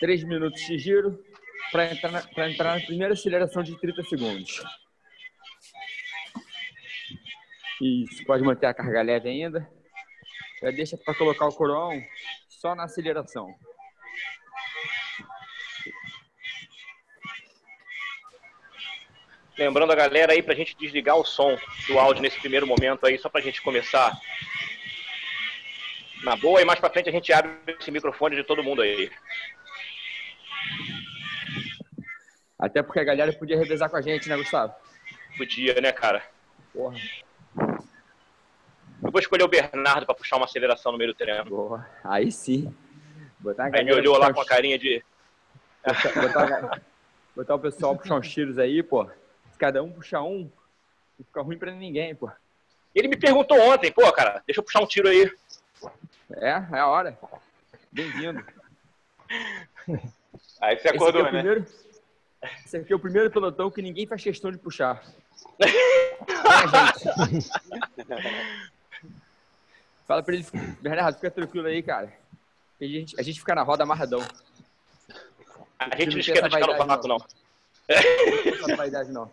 3 minutos de giro para entrar, na, entrar na primeira aceleração de 30 segundos. Isso, pode manter a carga leve ainda. Já deixa para colocar o coroão só na aceleração. Lembrando a galera aí para a gente desligar o som do áudio nesse primeiro momento aí, só para a gente começar na boa e mais para frente a gente abre esse microfone de todo mundo aí. Até porque a galera podia revezar com a gente, né, Gustavo? Podia, né, cara? Porra. Eu vou escolher o Bernardo para puxar uma aceleração no meio do treino. Porra. Aí sim. Botar Aí me olhou lá com a carinha de. Botar, botar, botar o pessoal puxar uns tiros aí, pô. Se cada um puxar um, não fica ruim pra ninguém, pô. Ele me perguntou ontem, pô, cara, deixa eu puxar um tiro aí. É, é a hora. Bem-vindo. Aí você acordou, é né? Primeiro, esse aqui é o primeiro pelotão que ninguém faz questão de puxar. Fala pra ele, Bernardo, fica tranquilo aí, cara. A gente, a gente fica na roda amarradão. A gente não esquenta de no vácuo, não. Não tem vaidade, não.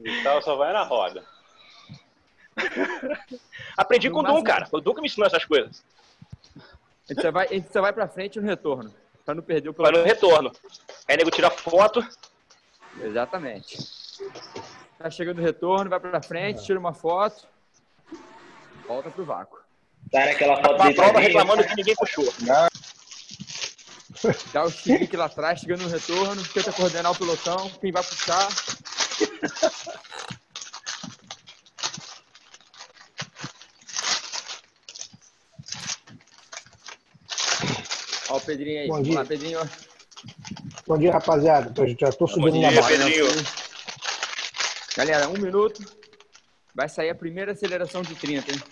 Então só vai na roda. Aprendi com o Dum, cara. O Dum que me ensinou essas coisas. A gente só vai, a gente só vai pra frente no retorno. Pra não perder o Vai no retorno. Aí nego tira foto. Exatamente. Tá chegando o retorno, vai pra frente, tira uma foto, volta pro vácuo. Tá naquela foto A prova reclamando que ninguém puxou. Dá o chilique lá atrás, chegando no retorno, tenta coordenar o pelotão, quem vai puxar. Pedrinho aí. Bom Vamos dia. lá, Pedrinho. Bom dia, rapaziada. Já tô subindo Bom na barra. Pedrinho. Galera, um minuto. Vai sair a primeira aceleração de 30, hein?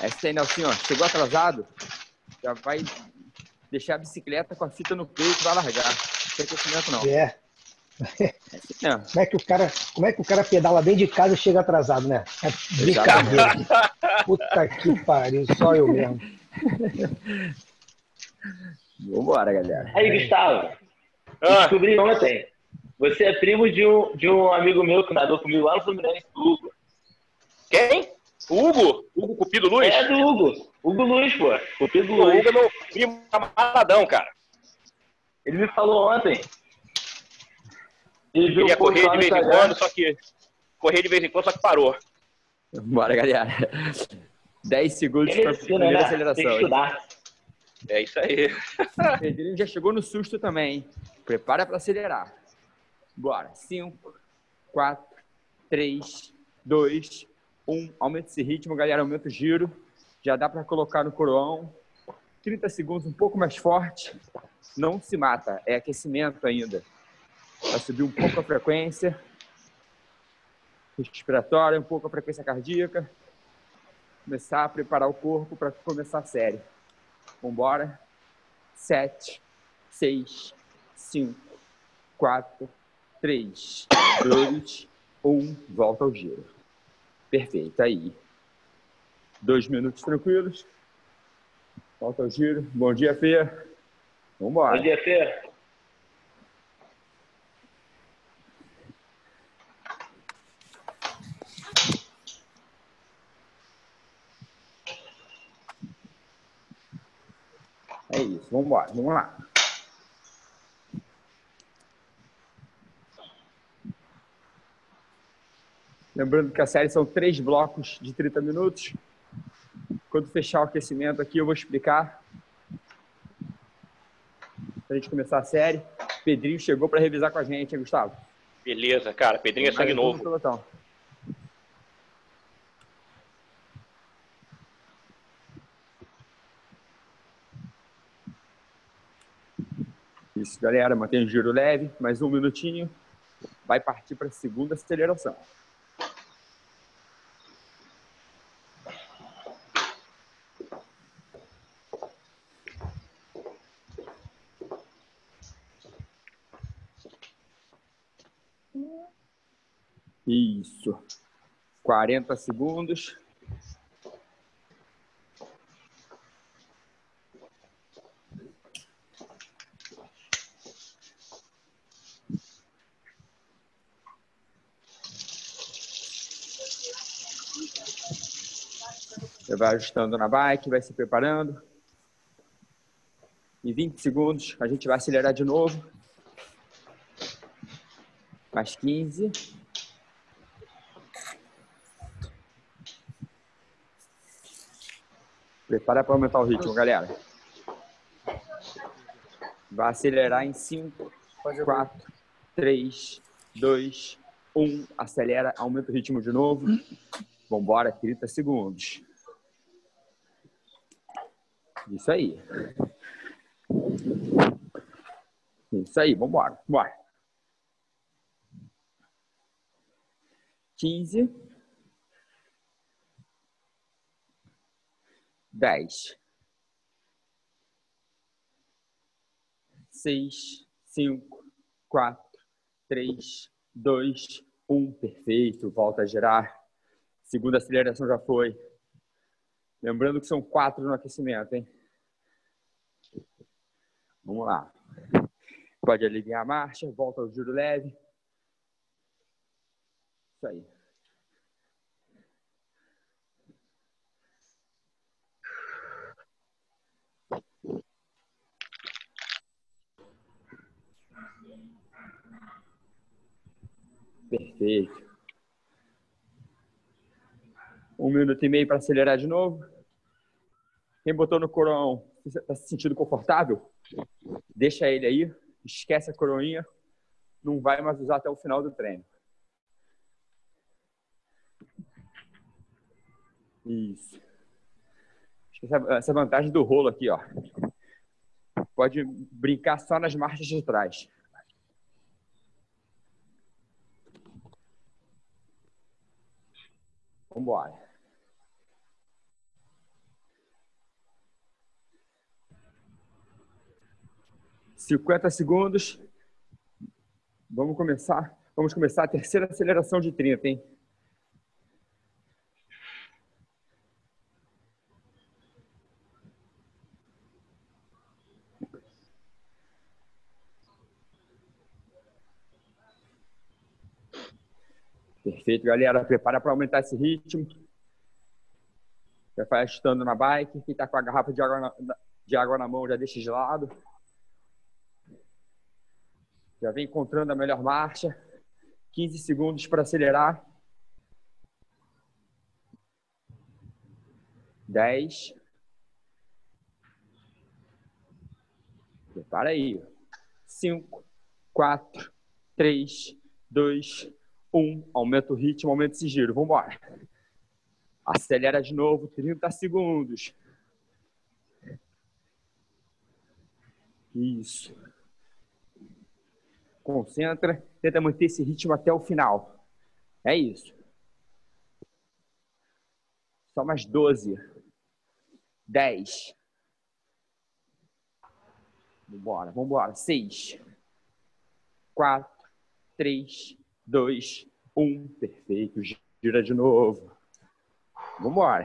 Essa aí, Nelson, ó, chegou atrasado, já vai deixar a bicicleta com a fita no peito e vai largar. Não tem aquecimento, não. É. É assim. Como é, que o cara, como é que o cara pedala dentro de casa e chega atrasado, né? É brincadeira. Puta que pariu, só eu mesmo. Vambora, galera. Aí, Gustavo, Ah, descobri ontem. Você é primo de um, de um amigo meu que nadou comigo lá no Fluminense, Hugo. quem? O Hugo? Hugo Cupido Luz? É do Hugo. Hugo Luiz, pô. Cupido O Luiz. Hugo é meu primo camaradão, cara. Ele me falou ontem. Ele viu ia correr de vez em quando, só que. Correr de vez em quando, só que parou. Bora, galera. 10 segundos para a primeira né? aceleração. Tem que hein? estudar. É isso aí. O Pedrinho já chegou no susto também, hein? Prepara para acelerar. Bora. 5, 4, 3, 2, 1. Aumenta esse ritmo, galera. Aumenta o giro. Já dá para colocar no coroão. 30 segundos um pouco mais forte. Não se mata. É aquecimento ainda. Vai subir um pouco a frequência respiratória, um pouco a frequência cardíaca. Começar a preparar o corpo para começar a série. Vambora. 7, 6, 5, 4, 3, 2, 1. Volta ao giro. Perfeito. Aí. Dois minutos tranquilos. Volta ao giro. Bom dia, Fê. Vambora. Bom dia, Fê. Isso. Vambora. Vamos lá. Lembrando que a série são três blocos de 30 minutos. Quando fechar o aquecimento aqui, eu vou explicar. Para a gente começar a série. Pedrinho chegou para revisar com a gente, hein, Gustavo? Beleza, cara. Pedrinho é sangue novo. Galera. Mantém o giro leve. Mais um minutinho. Vai partir para a segunda aceleração. Isso. 40 segundos. Você vai ajustando na bike, vai se preparando. Em 20 segundos, a gente vai acelerar de novo. Mais 15. Prepara para aumentar o ritmo, galera. Vai acelerar em 5, 4, 3, 2, 1. Acelera, aumenta o ritmo de novo. Vambora, 30 segundos. Isso aí. Isso aí, vambora. Bora. 15. 10. 6, 5, 4, 3, 2, 1. Perfeito. Volta a girar. Segunda aceleração já foi. Lembrando que são quatro no aquecimento, hein? Vamos lá. Pode aliviar a marcha, volta ao giro leve. Isso aí. Perfeito. Um minuto e meio para acelerar de novo. Quem botou no corão está se sentindo confortável? deixa ele aí, esquece a coroinha, não vai mais usar até o final do treino. Isso. Essa, vantagem do rolo aqui, ó. Pode brincar só nas marchas de trás. Vambora. 50 segundos. Vamos começar. Vamos começar a terceira aceleração de 30, hein? Perfeito, galera. Prepara para aumentar esse ritmo. Já vai estando na bike. Quem está com a garrafa de água na, de água na mão já deixa de lado. Já vem encontrando a melhor marcha. 15 segundos para acelerar. 10. Prepara aí. 5, 4, 3, 2, 1 um, aumenta o ritmo, aumenta esse giro. Vamos embora. Acelera de novo, 30 segundos. Isso. Concentra, tenta manter esse ritmo até o final. É isso. Só mais 12. 10. Vambora, vambora. 6. 4, 3, dois, um. Perfeito. Gira de novo. Vamos embora.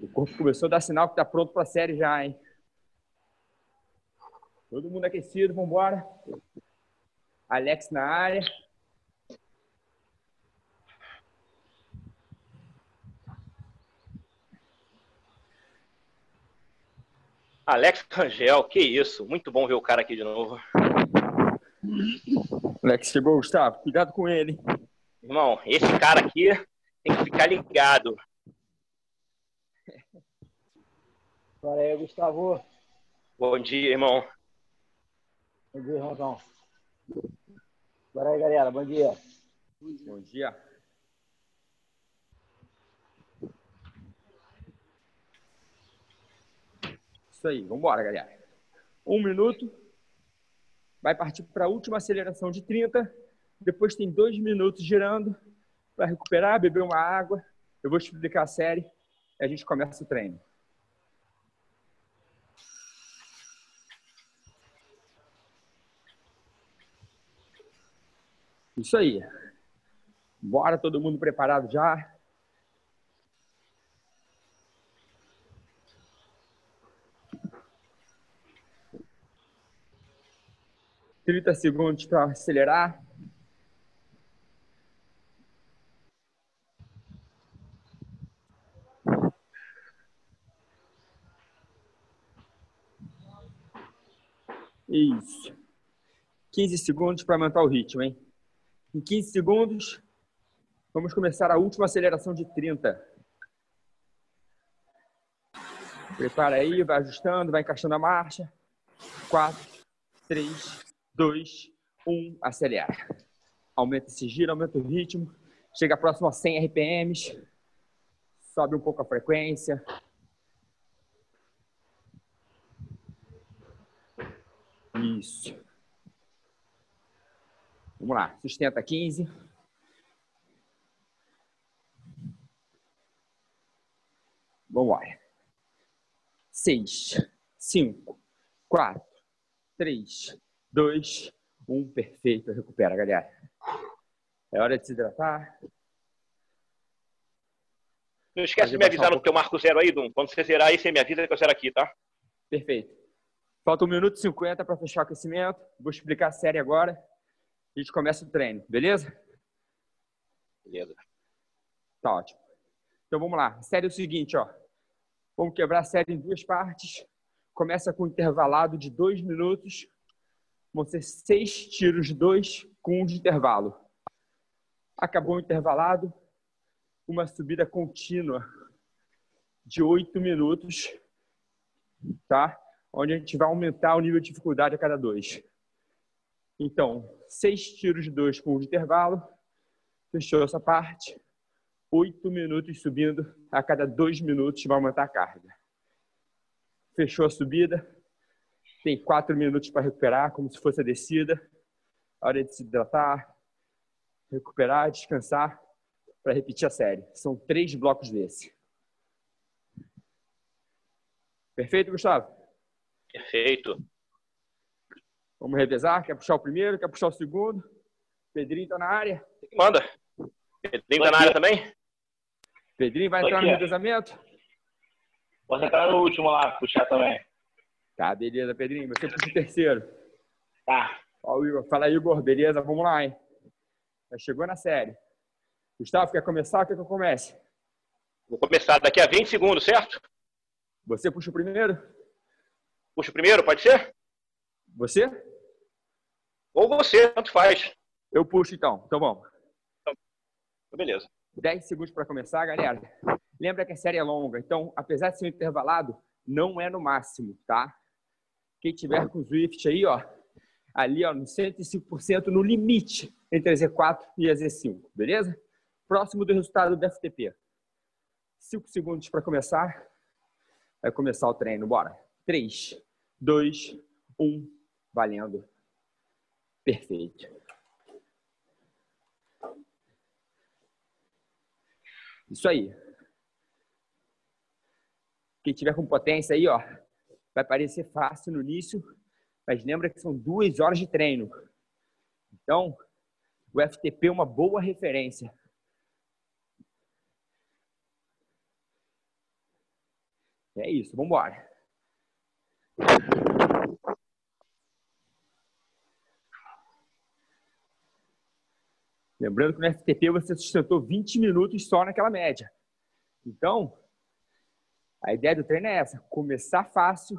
O corpo começou a dar sinal que está pronto para a série já, hein? Todo mundo aquecido, vamos embora. Alex na área. Alex Rangel, que isso. Muito bom ver o cara aqui de novo. Alex chegou, Gustavo. Cuidado com ele. Irmão, esse cara aqui tem que ficar ligado. Fala aí, Gustavo. Bom dia, irmão. Bom dia, irmãozão. Bora aí, galera. Bom dia. Bom dia. Isso aí, vamos embora, galera. Um minuto. Vai partir para a última aceleração de 30. Depois tem dois minutos girando para recuperar, beber uma água. Eu vou explicar a série e a gente começa o treino. Isso aí. Bora, todo mundo preparado já? Trinta segundos para acelerar. Isso. Quinze segundos para aumentar o ritmo, hein? Em 15 segundos, vamos começar a última aceleração de 30. Prepara aí, vai ajustando, vai encaixando a marcha. 4, 3, 2, 1, acelera. Aumenta esse giro, aumenta o ritmo. Chega próximo a 100 RPMs. Sobe um pouco a frequência. Isso. Vamos lá, sustenta 15. Vamos lá. 6, 5, 4, 3, 2, 1. Perfeito. Recupera, galera. É hora de se hidratar. Não esquece de me avisar no teu marco zero aí, Dum. Quando você zerar aí, você me avisa que eu zero aqui, tá? Perfeito. Falta um minuto e 50 para fechar o aquecimento. Vou explicar a série agora. A gente começa o treino, beleza? Beleza. Tá ótimo. Então vamos lá. A série é o seguinte, ó. Vamos quebrar a série em duas partes. Começa com um intervalado de dois minutos. Vão ser seis tiros de dois com um de intervalo. Acabou o intervalado. Uma subida contínua de oito minutos, tá? Onde a gente vai aumentar o nível de dificuldade a cada dois. Então, seis tiros de dois um de intervalo. Fechou essa parte. Oito minutos subindo. A cada dois minutos vai aumentar a carga. Fechou a subida. Tem quatro minutos para recuperar, como se fosse a descida. hora de se hidratar, recuperar, descansar, para repetir a série. São três blocos desse. Perfeito, Gustavo? Perfeito. Vamos revezar? Quer puxar o primeiro? Quer puxar o segundo? Pedrinho tá na área? Manda. Pedrinho tá na área também? Pedrinho vai entrar no revezamento? Pode entrar no último lá, puxar também. Tá, beleza, Pedrinho. Você puxa o terceiro. Tá. Ó, o Igor. Fala aí, Igor. Beleza? Vamos lá, hein? Já chegou na série. Gustavo, quer começar ou quer que eu comece? Vou começar daqui a 20 segundos, certo? Você puxa o primeiro? Puxa o primeiro, pode ser? Você? Ou você, tanto faz. Eu puxo então. Então vamos. Então, beleza. 10 segundos para começar, galera. Lembra que a série é longa, então, apesar de ser um intervalado, não é no máximo, tá? Quem tiver com o Swift aí, ó, ali, ó, no 105% no limite entre a Z4 e a Z5, beleza? Próximo do resultado do FTP. 5 segundos para começar. Vai começar o treino, bora. 3, 2, 1, valendo. Perfeito. Isso aí. Quem tiver com potência aí, ó, vai parecer fácil no início, mas lembra que são duas horas de treino. Então, o FTP é uma boa referência. É isso, vamos embora. Lembrando que no FTP você sustentou 20 minutos só naquela média. Então, a ideia do treino é essa: começar fácil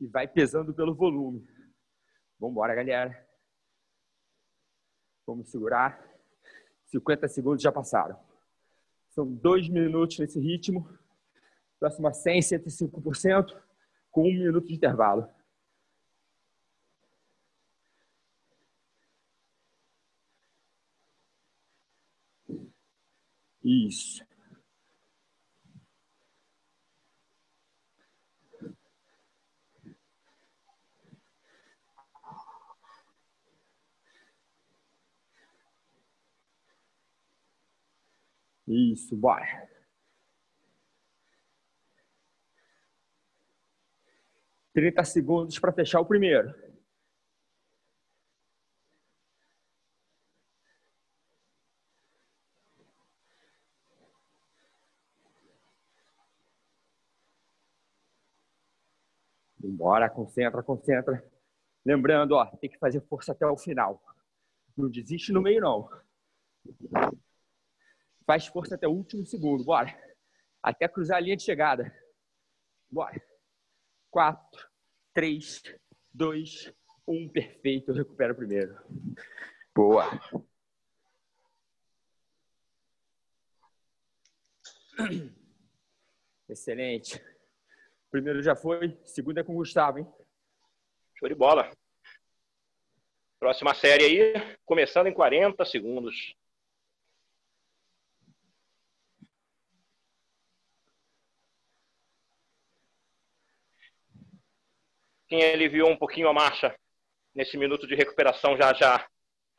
e vai pesando pelo volume. Vamos embora, galera. Vamos segurar. 50 segundos já passaram. São dois minutos nesse ritmo. Próximo a 100, 105%, com um minuto de intervalo. Isso. Isso, bora. Trinta segundos para fechar o primeiro. Bora, concentra, concentra. Lembrando, ó, tem que fazer força até o final. Não desiste no meio, não. Faz força até o último segundo. Bora. Até cruzar a linha de chegada. Bora. Quatro, três, dois, um. Perfeito. Recupera o primeiro. Boa. Excelente. Primeiro já foi, segundo é com o Gustavo, hein? Show de bola. Próxima série aí, começando em 40 segundos. Quem aliviou um pouquinho a marcha nesse minuto de recuperação já já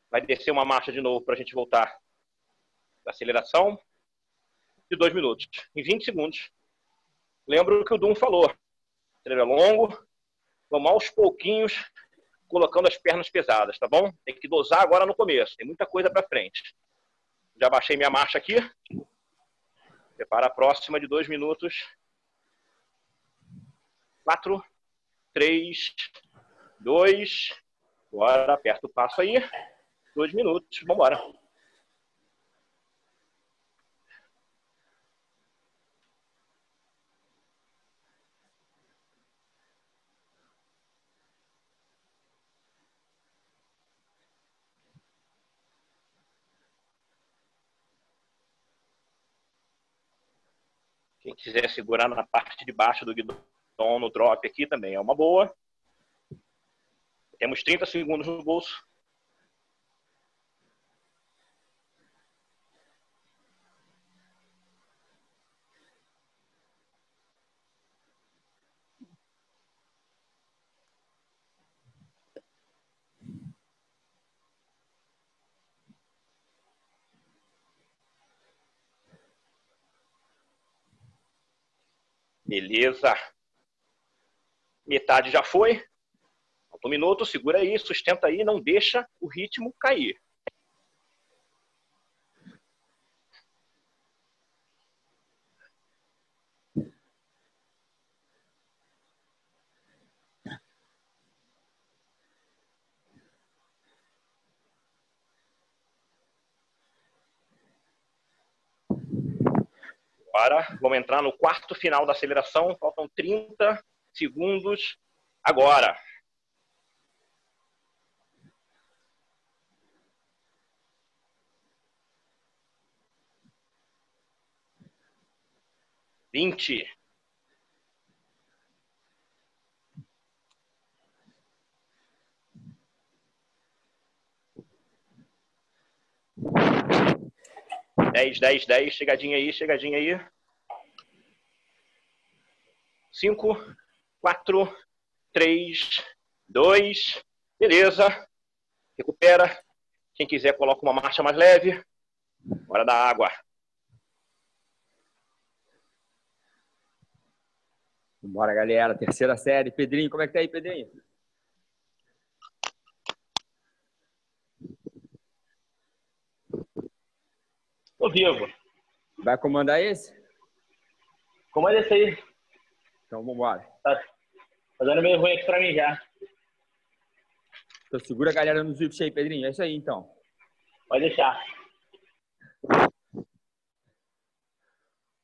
vai descer uma marcha de novo para a gente voltar. Aceleração de dois minutos. Em 20 segundos. Lembro que o Dum falou. Treino é longo. Vamos aos pouquinhos colocando as pernas pesadas, tá bom? Tem que dosar agora no começo. Tem muita coisa para frente. Já baixei minha marcha aqui. Prepara a próxima de dois minutos. Quatro, três, dois. Agora aperta o passo aí. Dois minutos. Vamos embora. Quiser segurar na parte de baixo do guidão no drop aqui também é uma boa. Temos 30 segundos no bolso. Beleza. Metade já foi. Um minuto, segura aí, sustenta aí, não deixa o ritmo cair. Agora, vamos entrar no quarto final da aceleração. Faltam 30 segundos agora. Vinte. Dez, dez, dez. Chegadinha aí, chegadinha aí. Cinco, quatro, três, dois. Beleza. Recupera. Quem quiser, coloca uma marcha mais leve. Hora da água. Bora, galera. Terceira série. Pedrinho, como é que tá aí, Pedrinho? Tô vivo. Vai comandar esse? Comanda esse aí. Então, vambora. Tá, tá dando meio ruim aqui pra mim já. Então, segura a galera no Zwift aí, Pedrinho. É isso aí, então. Pode deixar.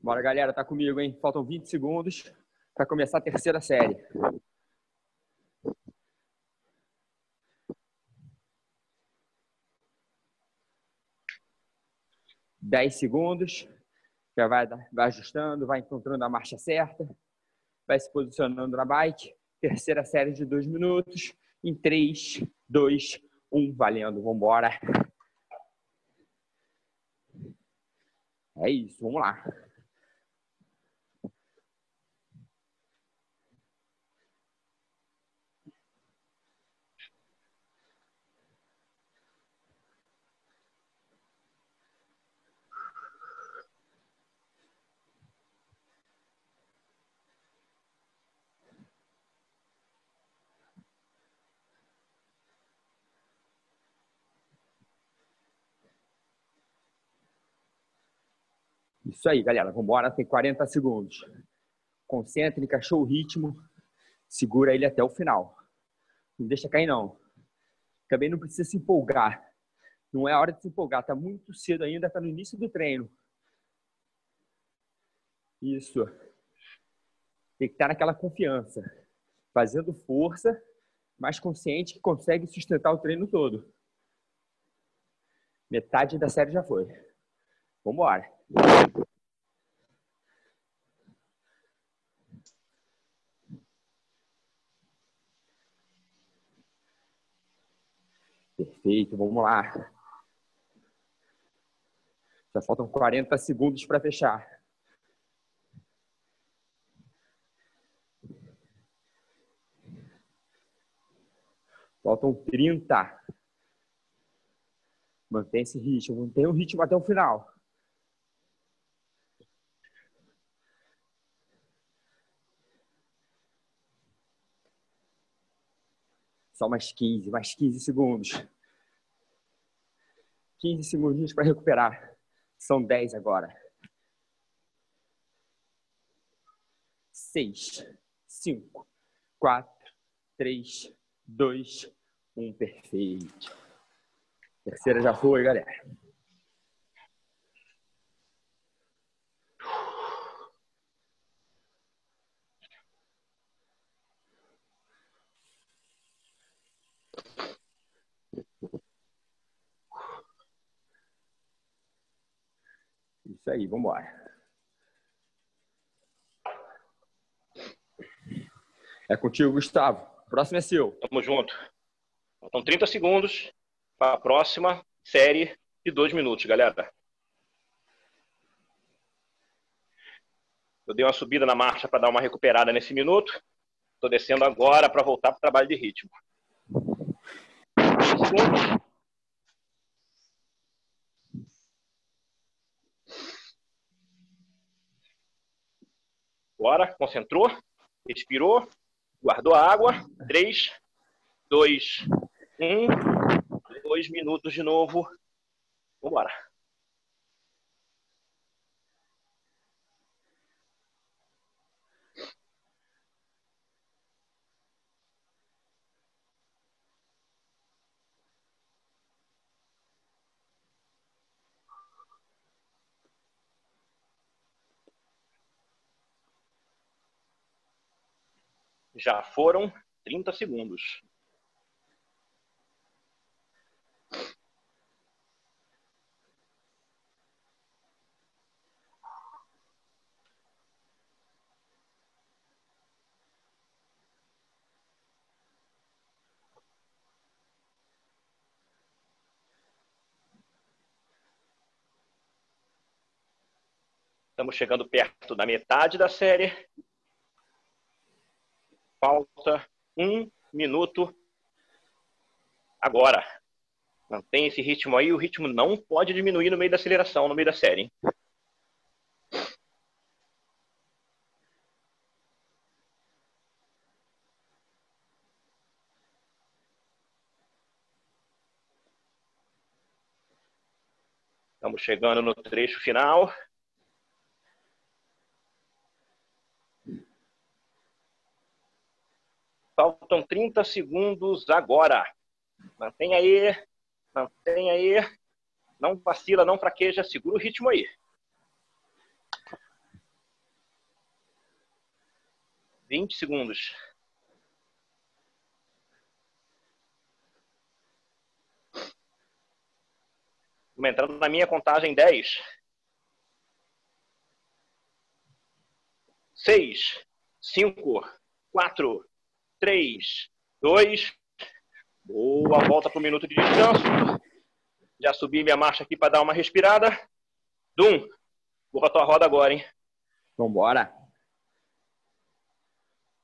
Bora, galera. Tá comigo, hein? Faltam 20 segundos para começar a terceira série. Dez segundos. Já vai, vai ajustando, vai encontrando a marcha certa. Vai se posicionando na bike. Terceira série de dois minutos. Em três, dois, um. Valendo. Vambora. É isso. Vamos lá. Isso aí, galera. Vamos embora. Tem 40 segundos. Concentre, encaixou o ritmo. Segura ele até o final. Não deixa cair, não. Também não precisa se empolgar. Não é hora de se empolgar. Tá muito cedo ainda. Tá no início do treino. Isso. Tem que estar naquela confiança. Fazendo força. mais consciente que consegue sustentar o treino todo. Metade da série já foi. Vamos embora. Perfeito, vamos lá. Já faltam 40 segundos para fechar. Faltam 30. Mantém esse ritmo, mantém o ritmo até o final. Só mais 15, mais 15 segundos. 15 segundos para recuperar. São 10 agora. 6, 5, 4, 3, 2, 1. Perfeito. Terceira já foi, galera. Isso aí, vamos embora. É contigo, Gustavo. Próximo é seu. Tamo junto. Faltam 30 segundos para a próxima série de dois minutos, galera. Eu dei uma subida na marcha para dar uma recuperada nesse minuto. Estou descendo agora para voltar para o trabalho de ritmo. Bora, concentrou, respirou, guardou a água. 3, 2, 1. Dois minutos de novo. Vambora. Já foram 30 segundos. Estamos chegando perto da metade da série. Falta um minuto agora. Mantém esse ritmo aí. O ritmo não pode diminuir no meio da aceleração, no meio da série. Estamos chegando no trecho final. Faltam 30 segundos agora. Mantém aí. Mantém aí. Não vacila, não fraqueja. Segura o ritmo aí. Vinte segundos. Vamos entrando na minha contagem. Dez. Seis. Cinco. Quatro 3, 2. Boa, volta para o minuto de descanso. Já subi minha marcha aqui para dar uma respirada. Dum, vou para tua roda agora, hein? Vambora.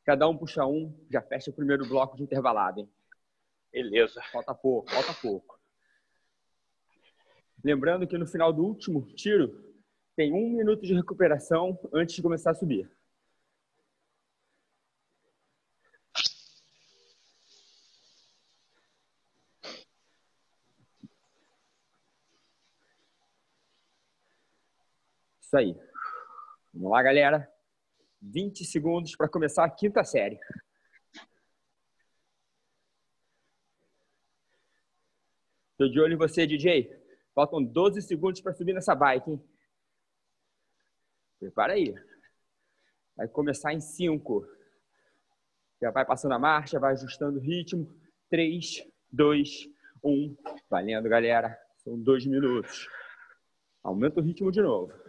Cada um puxa um, já fecha o primeiro bloco de intervalado, hein? Beleza. Falta pouco, falta pouco. Lembrando que no final do último tiro, tem um minuto de recuperação antes de começar a subir. Aí. Vamos lá, galera. 20 segundos para começar a quinta série. Estou de olho em você, DJ. Faltam 12 segundos para subir nessa bike, hein? Prepara aí. Vai começar em 5, Já vai passando a marcha, vai ajustando o ritmo. 3, 2, 1. Valendo, galera. São dois minutos. Aumenta o ritmo de novo.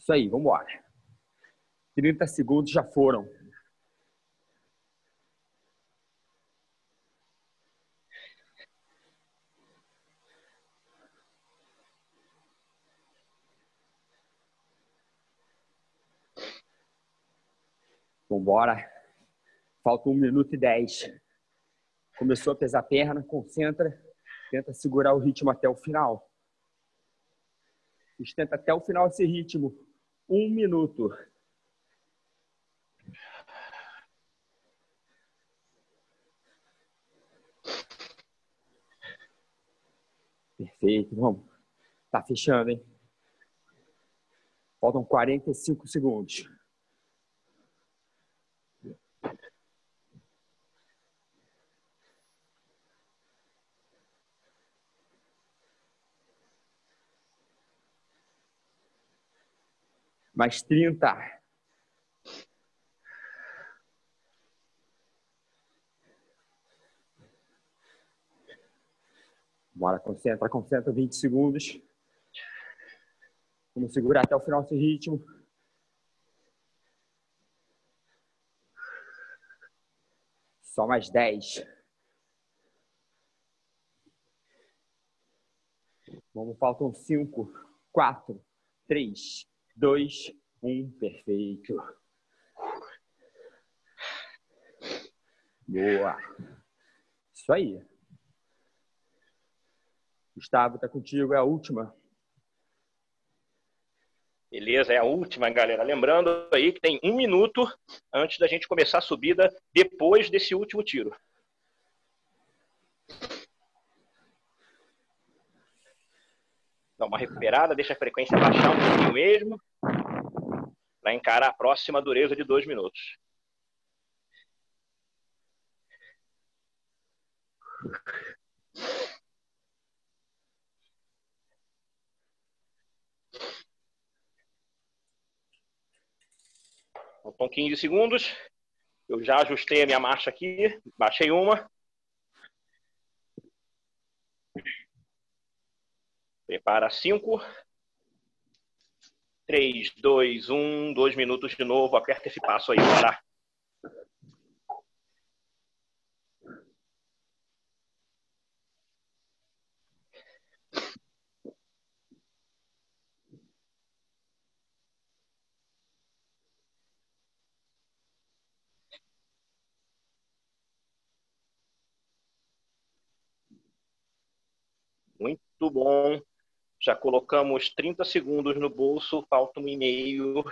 Isso aí, vamos embora. 30 segundos já foram. Vambora. Falta um minuto e dez. Começou a pesar a perna, concentra, tenta segurar o ritmo até o final. Sustenta até o final esse ritmo. Um minuto. Perfeito, vamos. Tá fechando, hein? Faltam 45 segundos. Mais 30. Bora, concentra, concentra, 20 segundos. Vamos segurar até o final desse ritmo. Só mais 10. Vamos, faltam 5, 4, 3, dois, um, perfeito. Boa. Isso aí. Gustavo, tá contigo, é a última. Beleza, é a última, galera. Lembrando aí que tem um minuto antes da gente começar a subida, depois desse último tiro. Dá uma recuperada, deixa a frequência baixar um pouquinho mesmo para encarar a próxima dureza de dois minutos. Faltam 15 segundos. Eu já ajustei a minha marcha aqui, baixei uma. Prepara 5, 3, 2, 1, 2 minutos de novo. Aperta esse passo aí, bora. Muito bom. Já colocamos 30 segundos no bolso, falta um e-mail.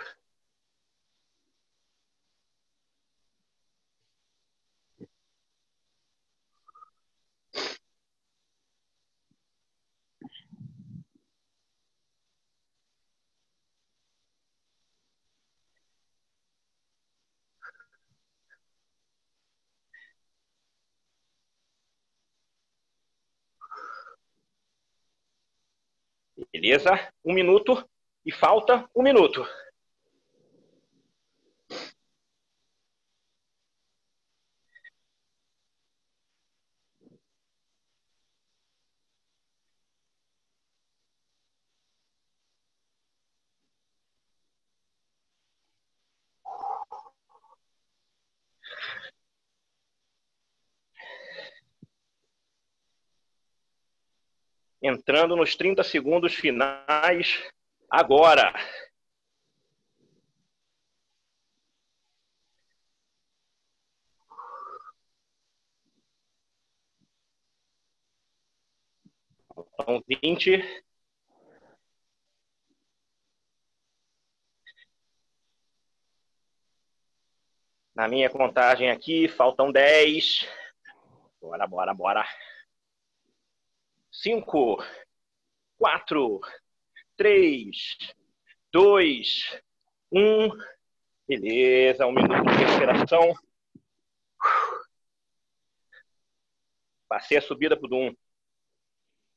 Beleza? Um minuto e falta um minuto. Entrando nos 30 segundos finais agora. Faltam 20. Na minha contagem aqui, faltam 10. Bora, bora, bora cinco, quatro, 3, 2, 1. Beleza, um minuto de respiração. Passei a subida pro Dum.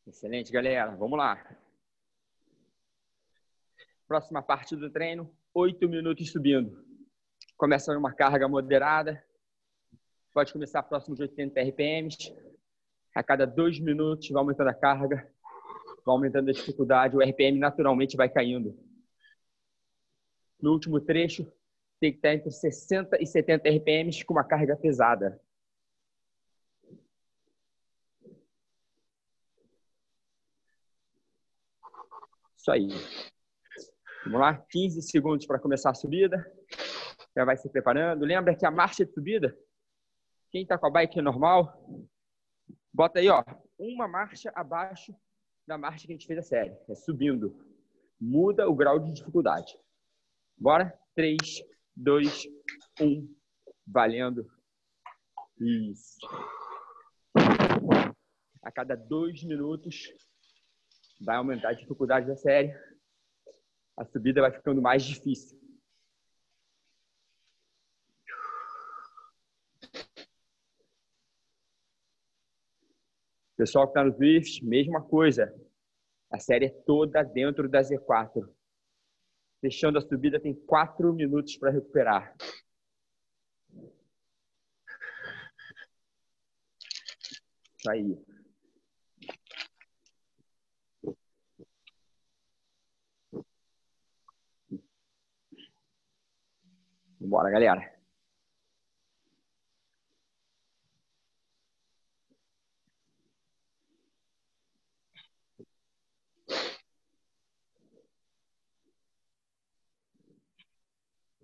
Excelente, galera. Vamos lá. Próxima parte do treino, oito minutos subindo. Começa uma carga moderada. Pode começar próximo de 80 RPMs. A cada dois minutos vai aumentando a carga, vai aumentando a dificuldade, o RPM naturalmente vai caindo. No último trecho, tem que estar entre 60 e 70 RPMs com uma carga pesada. Isso aí. Vamos lá, 15 segundos para começar a subida. Já vai se preparando. Lembra que a marcha de subida, quem está com a bike normal, bota aí, ó, uma marcha abaixo da marcha que a gente fez a série. É subindo. Muda o grau de dificuldade. Bora? 3, 2, 1. Valendo. Isso. A cada dois minutos vai aumentar a dificuldade da série. A subida vai ficando mais difícil. Pessoal que está no Swift, mesma coisa. A série é toda dentro da Z4. Fechando a subida, tem quatro minutos para recuperar. Isso aí. Bora, galera.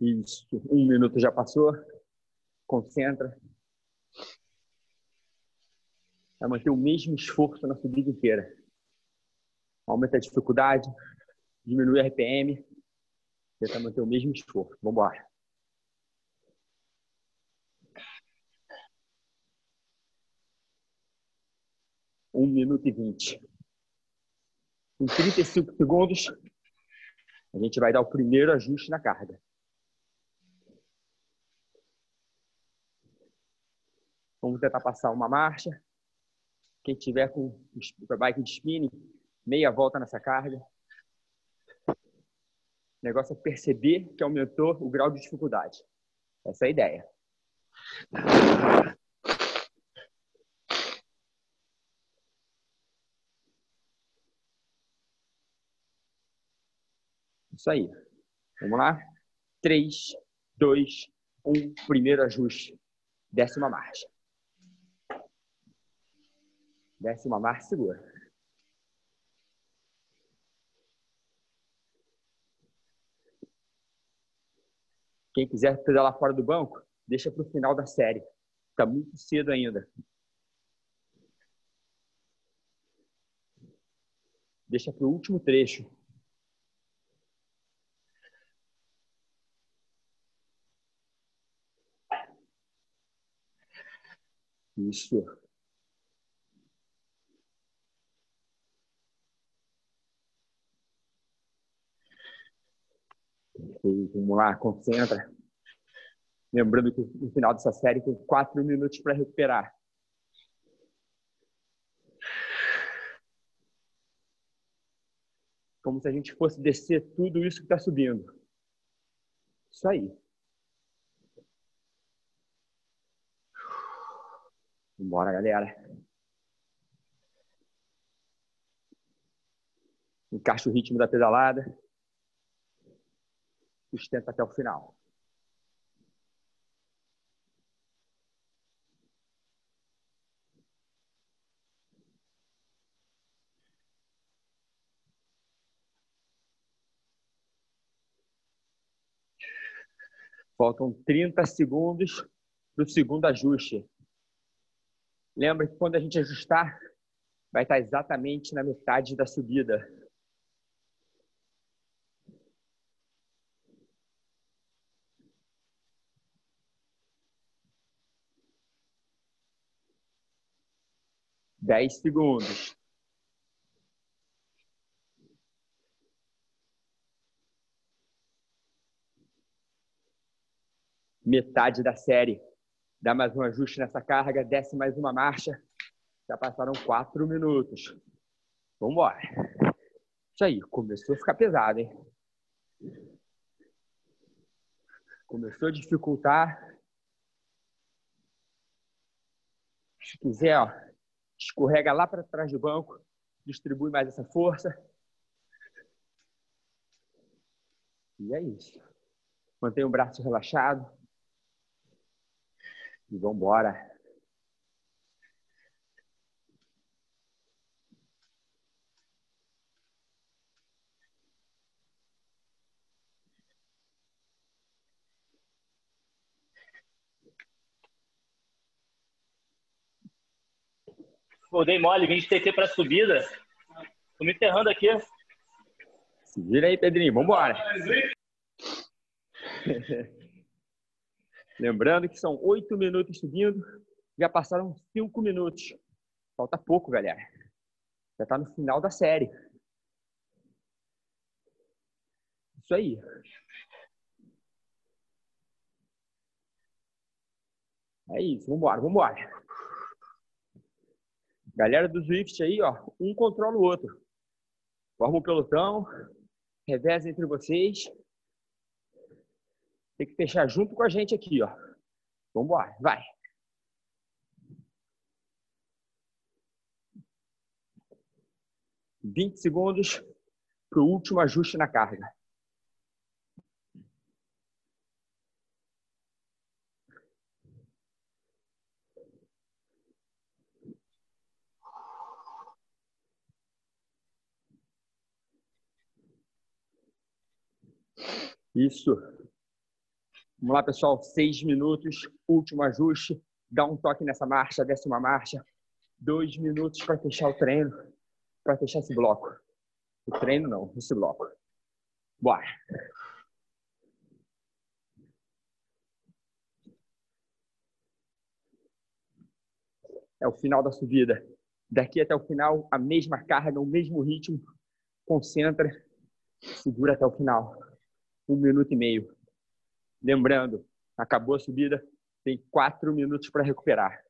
Isso. Um minuto já passou. Concentra. Vai manter o mesmo esforço na subida inteira. Aumenta a dificuldade, diminui a RPM. Tenta manter o mesmo esforço. Vamos embora. Um minuto e vinte. Em 35 segundos, a gente vai dar o primeiro ajuste na carga. Vamos tentar passar uma marcha. Quem tiver com a bike de spinning, meia volta nessa carga. O negócio é perceber que aumentou o grau de dificuldade. Essa é a ideia. Isso aí. Vamos lá? 3, 2, 1. Primeiro ajuste. Décima marcha. Décima marcha, segura. Quem quiser pedalar fora do banco, deixa para o final da série. Está muito cedo ainda. Deixa para o último trecho. Isso. Vamos lá, concentra. Lembrando que no final dessa série tem quatro minutos para recuperar. Como se a gente fosse descer tudo isso que está subindo. Isso aí. Bora, galera. Encaixa o ritmo da pedalada. Sustenta até o final. Faltam 30 segundos para o segundo ajuste. Lembra que quando a gente ajustar, vai estar exatamente na metade da subida. 10 segundos. Metade da série. Dá mais um ajuste nessa carga, desce mais uma marcha. Já passaram quatro minutos. Vamos embora. Isso aí, começou a ficar pesado, hein? Começou a dificultar. Se quiser, ó, escorrega lá para trás do banco, distribui mais essa força. E é isso. Mantenha o braço relaxado. E vamos embora. Pô, dei mole, vim de TT pra subida. Tô me enterrando aqui. Se vira aí, Pedrinho. Vambora. Lembrando que são oito minutos subindo. Já passaram cinco minutos. Falta pouco, galera. Já tá no final da série. Isso aí. É isso. Vambora, vambora. Galera do Swift aí, ó, um controla o outro. Forma um pelotão, reveza entre vocês. Tem que fechar junto com a gente aqui, ó. Vamos embora, vai. Vinte segundos para o último ajuste na carga. Isso. Vamos lá, pessoal. Seis minutos, último ajuste. Dá um toque nessa marcha, desce uma marcha. Dois minutos para fechar o treino, para fechar esse bloco. O treino não, esse bloco. Bora. É o final da subida. Daqui até o final, a mesma carga, o mesmo ritmo. Concentra, segura até o final um minuto e meio. Lembrando, acabou a subida, tem quatro minutos para recuperar.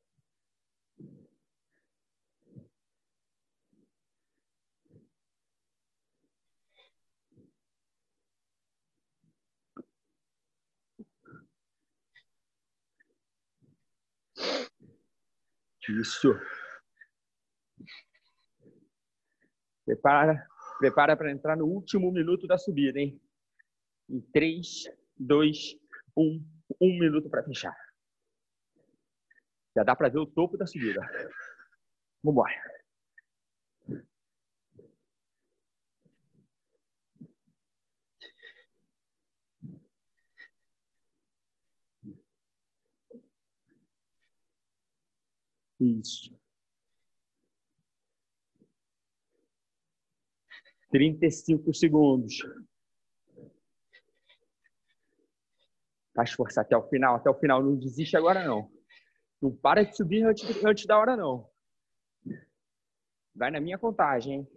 Isso. Prepara, prepara para entrar no último minuto da subida, hein? Em 3, 2, 1. Um minuto para fechar. Já dá para ver o topo da subida. Vamos embora. Isso. Trinta e cinco segundos. Faz força até o final, até o final. Não desiste agora, não. Não para de subir antes, antes da hora, não. Vai na minha contagem, hein?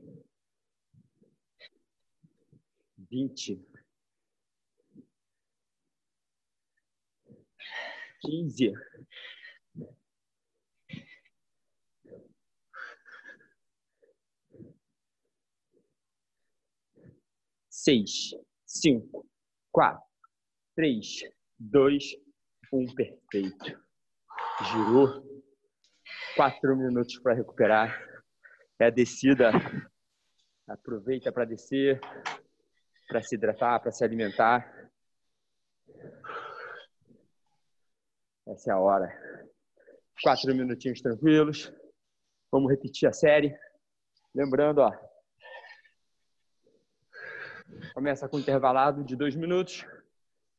20. 15. Seis, cinco, quatro, três, dois, um, perfeito. Girou. Quatro minutos para recuperar. É a descida. Aproveita para descer, para se hidratar, para se alimentar. Essa é a hora. Quatro minutinhos tranquilos. Vamos repetir a série. Lembrando, ó. Começa com intervalado de dois minutos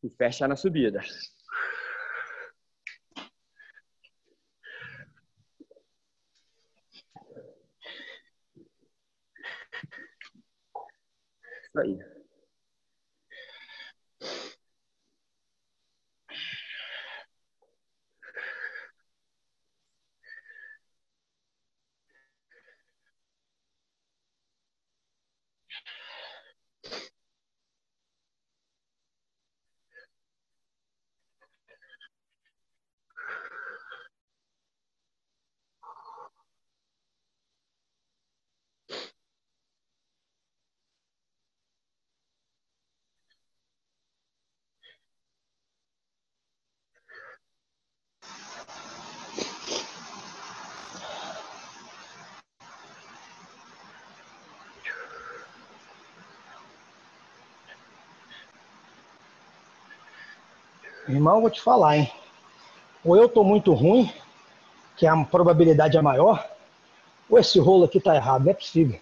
e fecha na subida. Isso aí. Irmão, vou te falar, hein? Ou eu tô muito ruim, que a probabilidade é maior, ou esse rolo aqui tá errado, não é possível.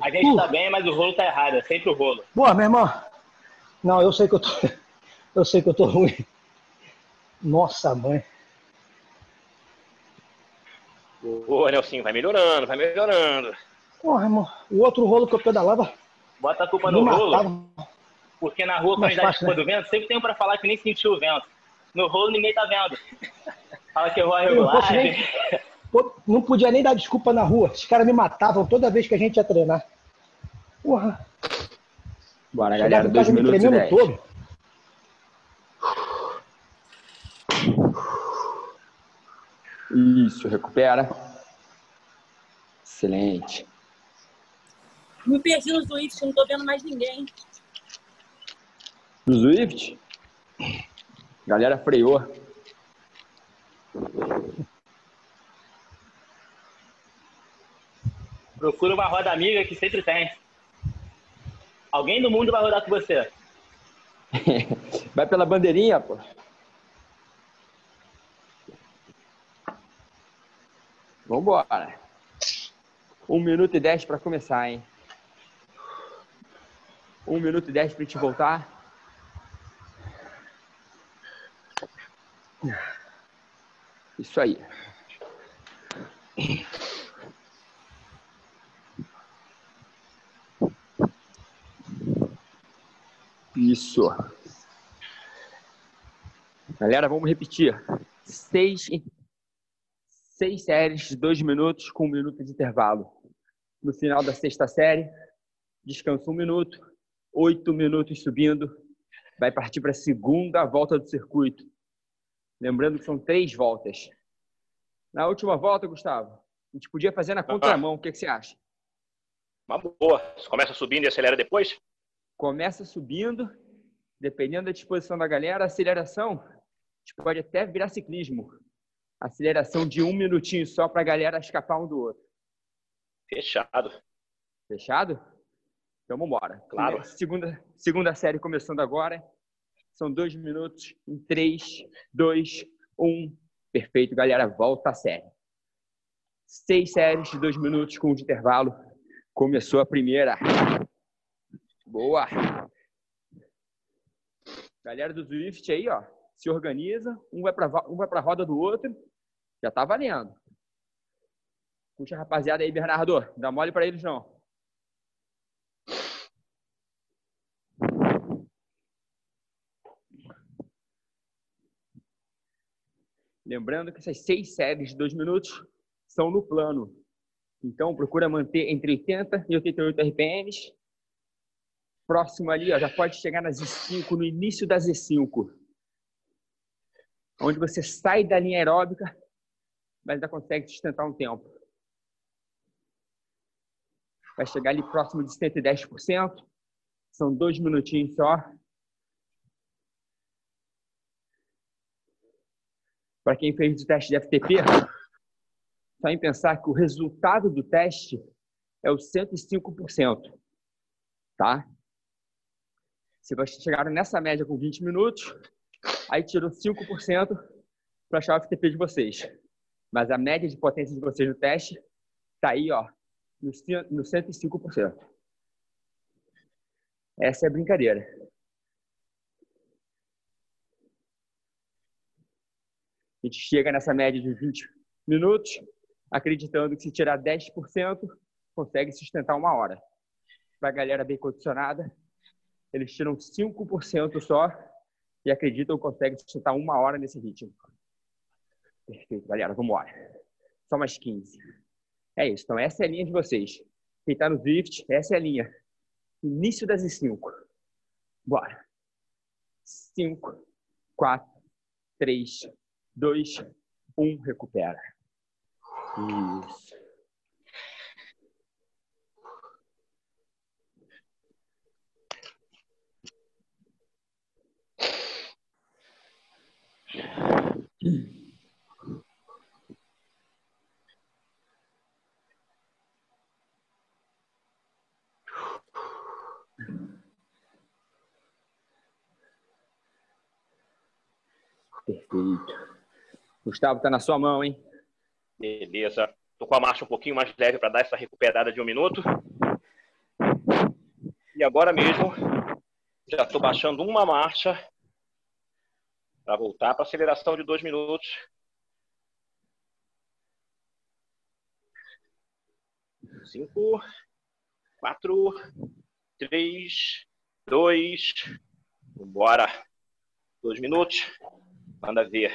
A gente tá bem, mas o rolo tá errado. É sempre o rolo. Boa, meu irmão. Não, eu sei que eu tô. Eu sei que eu tô ruim. Nossa, mãe. Boa, Nelson, vai melhorando, vai melhorando. Porra, irmão. O outro rolo que eu pedalava. Bota a culpa me no rolo, matava. porque na rua, quando a dá desculpa do vento, sempre tem um pra falar que nem sentiu o vento. No rolo ninguém tá vendo. Fala que eu vou Eu não podia nem dar desculpa na rua. Os caras me matavam toda vez que a gente ia treinar. Porra. Bora, Chegava galera. em 2 casa me minutos e tremendo 10. todo. Isso, recupera. Excelente. Me perdi no Swift, não tô vendo mais ninguém. No Zwift, galera freou. Procura uma roda amiga que sempre tem. Alguém do mundo vai rodar com você. Vai pela bandeirinha, pô. Vambora. 1 minuto e 10 para começar, hein? 1 minuto e 10 pra gente voltar. Isso aí. Isso. Galera, vamos repetir. Seis, seis séries de dois minutos com um minuto de intervalo. No final da sexta série, descansa um minuto, oito minutos subindo, vai partir para a segunda volta do circuito. Lembrando que são três voltas. Na última volta, Gustavo, a gente podia fazer na contramão. O que, que você acha? Uma boa. Você começa subindo e acelera depois? Começa subindo, dependendo da disposição da galera, a aceleração a gente pode até virar ciclismo. Aceleração de um minutinho só para a galera escapar um do outro. Fechado. Fechado? Então vamos embora. Claro. Segunda, segunda série começando agora. São dois minutos em três, dois, um. Perfeito, galera. Volta a série. Seis séries de dois minutos com um de intervalo. Começou a primeira. Boa. Galera do Swift aí, ó, se organiza. Um vai para um vai para a roda do outro. Já tá valendo. Puxa a rapaziada aí, Bernardo. Dá mole para eles não. Lembrando que essas seis séries de dois minutos são no plano. Então, procura manter entre 80 e 88 RPMs. Próximo ali, ó, já pode chegar nas Z5, no início da Z5. Onde você sai da linha aeróbica, mas ainda consegue sustentar um tempo. Vai chegar ali próximo de 110%. São dois minutinhos só. Para quem fez o teste de FTP, só em pensar que o resultado do teste é o 105%. Tá? Se vocês chegaram nessa média com 20 minutos, aí tirou 5% para achar o FTP de vocês. Mas a média de potência de vocês no teste está aí, ó, no 105%. Essa é a brincadeira. A gente chega nessa média de 20 minutos, acreditando que se tirar 10%, consegue sustentar uma hora. Para a galera bem condicionada, eles tiram 5% só e acreditam que conseguem sustentar uma hora nesse ritmo. Perfeito, galera, vamos embora. Só mais 15. É isso, então essa é a linha de vocês. Quem está no Drift, essa é a linha. Início das 5. Bora. 5, 4, 3, dois, um, recupera. Isso. Perfeito. Gustavo, tá na sua mão, hein? Beleza. Tô com a marcha um pouquinho mais leve para dar essa recuperada de um minuto. E agora mesmo, já estou baixando uma marcha para voltar para aceleração de dois minutos. Cinco, quatro, três, dois, vambora. Dois minutos. Manda ver.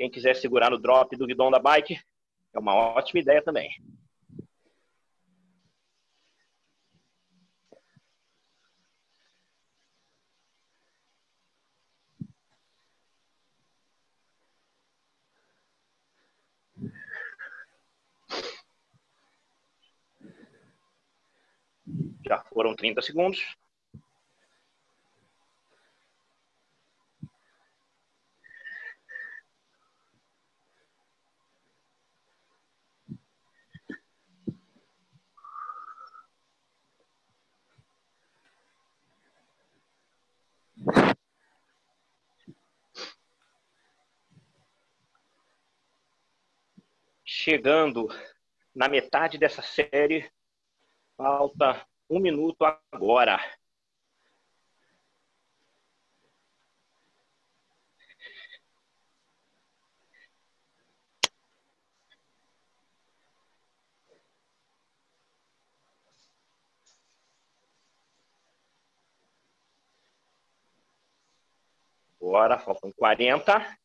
Quem quiser segurar no drop do guidão da bike, é uma ótima ideia também. Já foram 30 segundos. Chegando na metade dessa série, falta um minuto agora. Agora faltam 40.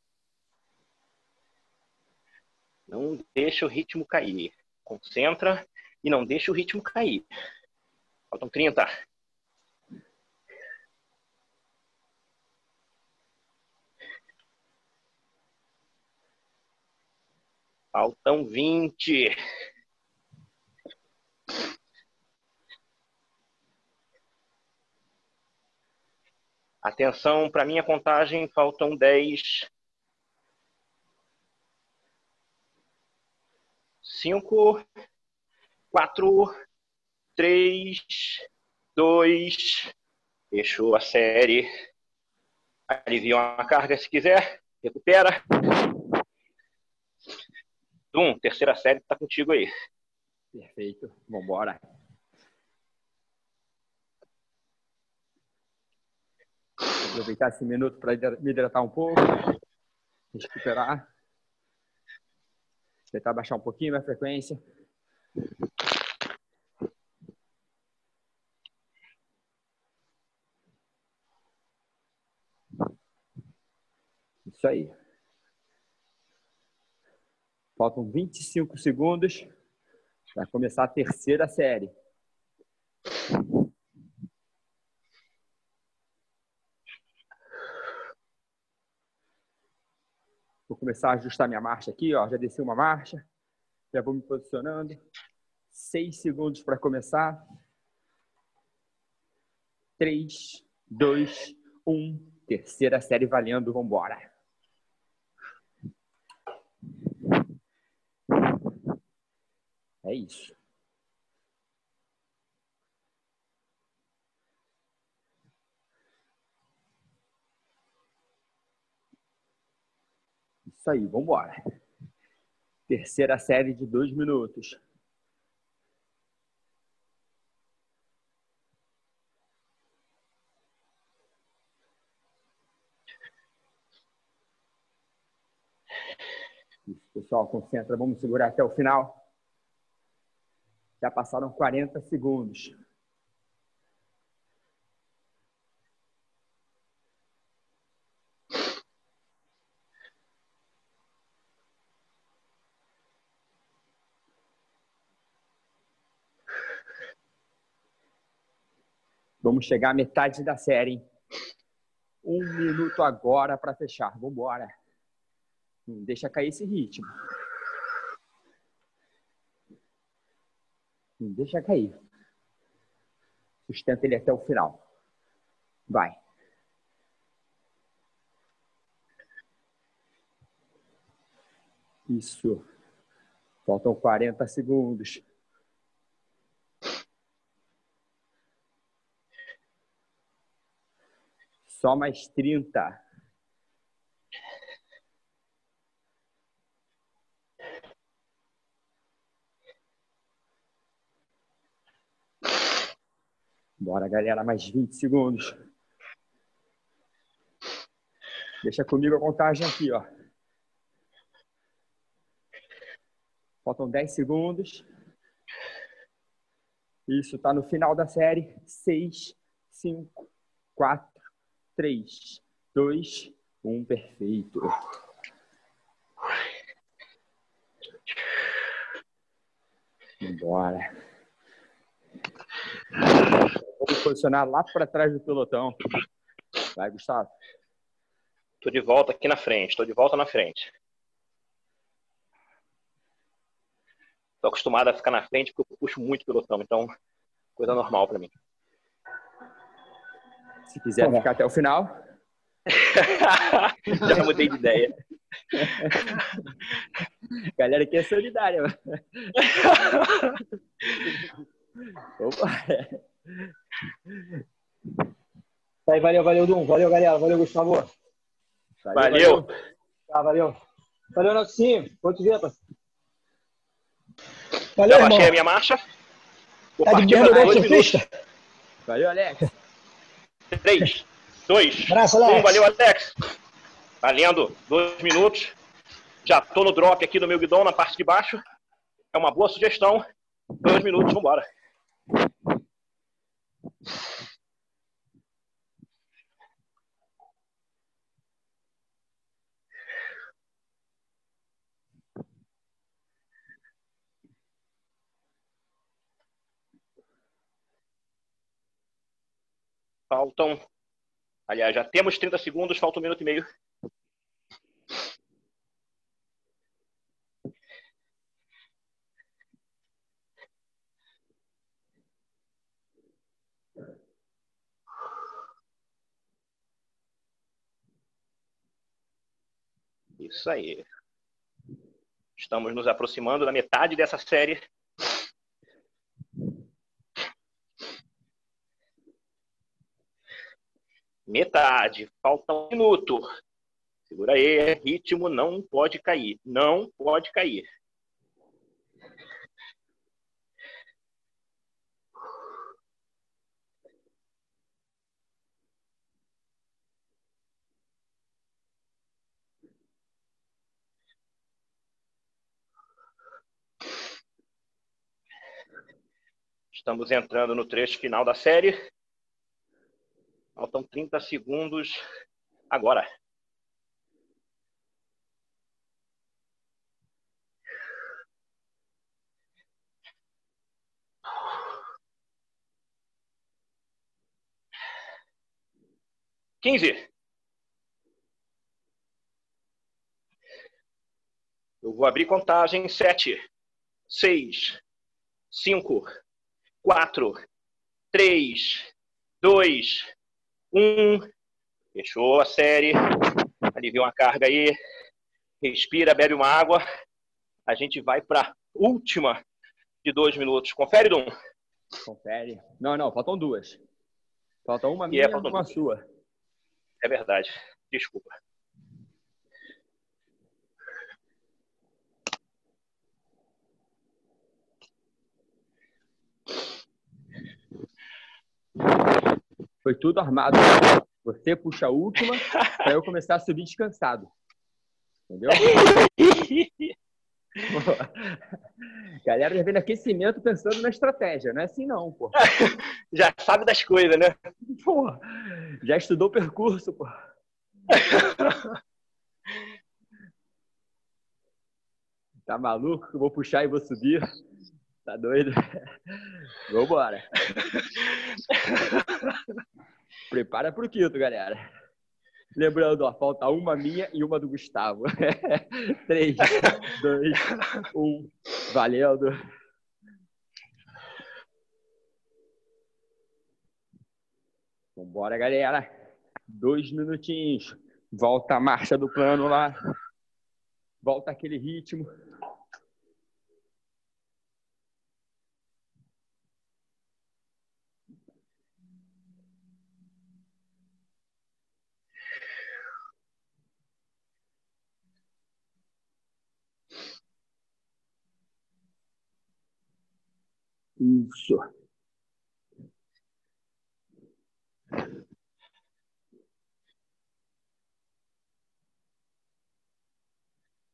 Não deixa o ritmo cair. Concentra e não deixa o ritmo cair. Faltam 30. Faltam 20. Atenção para minha contagem, faltam 10. 5, 4, 3, 2, fechou a série. Alivia uma carga se quiser, recupera. Um, terceira série está contigo aí. Perfeito, vamos embora. Aproveitar esse minuto para me hidratar um pouco, recuperar, tentar baixar um pouquinho a frequência. Isso aí. Faltam 25 segundos para começar a terceira série. Vou começar a ajustar minha marcha aqui, ó. Já desci uma marcha. Já vou me posicionando. Seis segundos para começar. Três, dois, um. Terceira série valendo. Vamos embora. É isso. Isso aí, vamos embora. Terceira série de dois minutos. Pessoal, concentra. Vamos segurar até o final. Já passaram 40 segundos. Vamos chegar à metade da série. Hein? Um minuto agora para fechar. Vamos embora. Não deixa cair esse ritmo. Deixa cair. Sustenta ele até o final. Vai. Isso. Faltam 40 segundos. Só mais 30. Bora, galera, mais 20 segundos. Deixa comigo a contagem aqui, ó. Faltam 10 segundos. Isso, tá no final da série. 6, 5, 4, 3, 2, 1. Perfeito. Bora. Vamos posicionar lá para trás do pelotão. Vai, Gustavo. Tô de volta aqui na frente, tô de volta na frente. Tô acostumado a ficar na frente porque eu puxo muito pelotão, então coisa normal para mim. Se quiser ficar até o final. Já mudei de ideia. Galera aqui é solidária. Opa. Aí, valeu, valeu, Dum. Valeu, galera. Valeu, Gustavo. Valeu. Valeu. Tá, valeu. Valeu, Nelson. Pode ver, pai. Valeu, Já irmão. baixei a minha marcha. Vou Tá de partir merda, para né, dois minutos. Valeu, Alex. 3, 2, Abraço, 1. Alex. Valeu, Alex. Valendo. Dois minutos. Já tô no drop aqui do meu guidão na parte de baixo. É uma boa sugestão. Dois minutos, vambora. Faltam. Aliás, já temos 30 segundos, falta um minuto e meio. Isso aí. Estamos nos aproximando da metade dessa série. Metade. Falta um minuto. Segura aí. Ritmo não pode cair. Não pode cair. Estamos entrando no trecho final da série. Faltam 30 segundos agora. Quinze. Eu vou abrir contagem. Sete, seis, cinco, quatro, três, dois, um. Fechou a série. Alivia uma carga aí. Respira, bebe uma água. A gente vai para última de dois minutos. Confere, Dum. Confere. Não, não, faltam duas. Falta uma E minha é, e faltam uma duas. sua. É verdade. Desculpa. Foi tudo armado. Você puxa a última para eu começar a subir descansado. Entendeu? Galera já vem no aquecimento pensando na estratégia. Não é assim não, pô. Já sabe das coisas, né? Pô, já estudou o percurso, pô. Tá maluco eu vou puxar e vou subir? Tá doido? Vambora. Prepara pro quinto, galera. Lembrando, ó, falta uma minha e uma do Gustavo. Três, dois, um. Valendo. Vambora, galera. Dois minutinhos. Volta a marcha do plano lá. Volta aquele ritmo. Isso.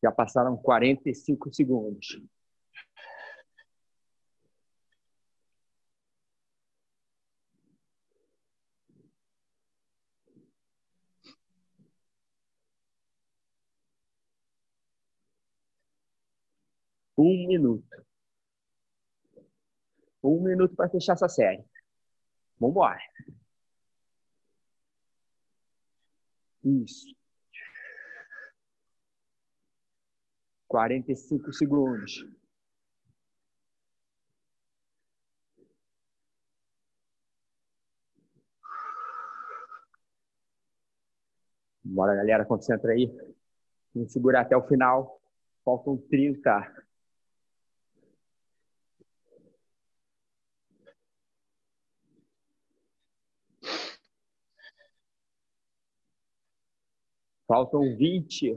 Já passaram 45 segundos. Um minuto. Um minuto para fechar essa série. Vamos embora. Isso. 45 segundos. Bora, galera, concentra aí. Vamos segurar até o final. Faltam 30. Faltam 20.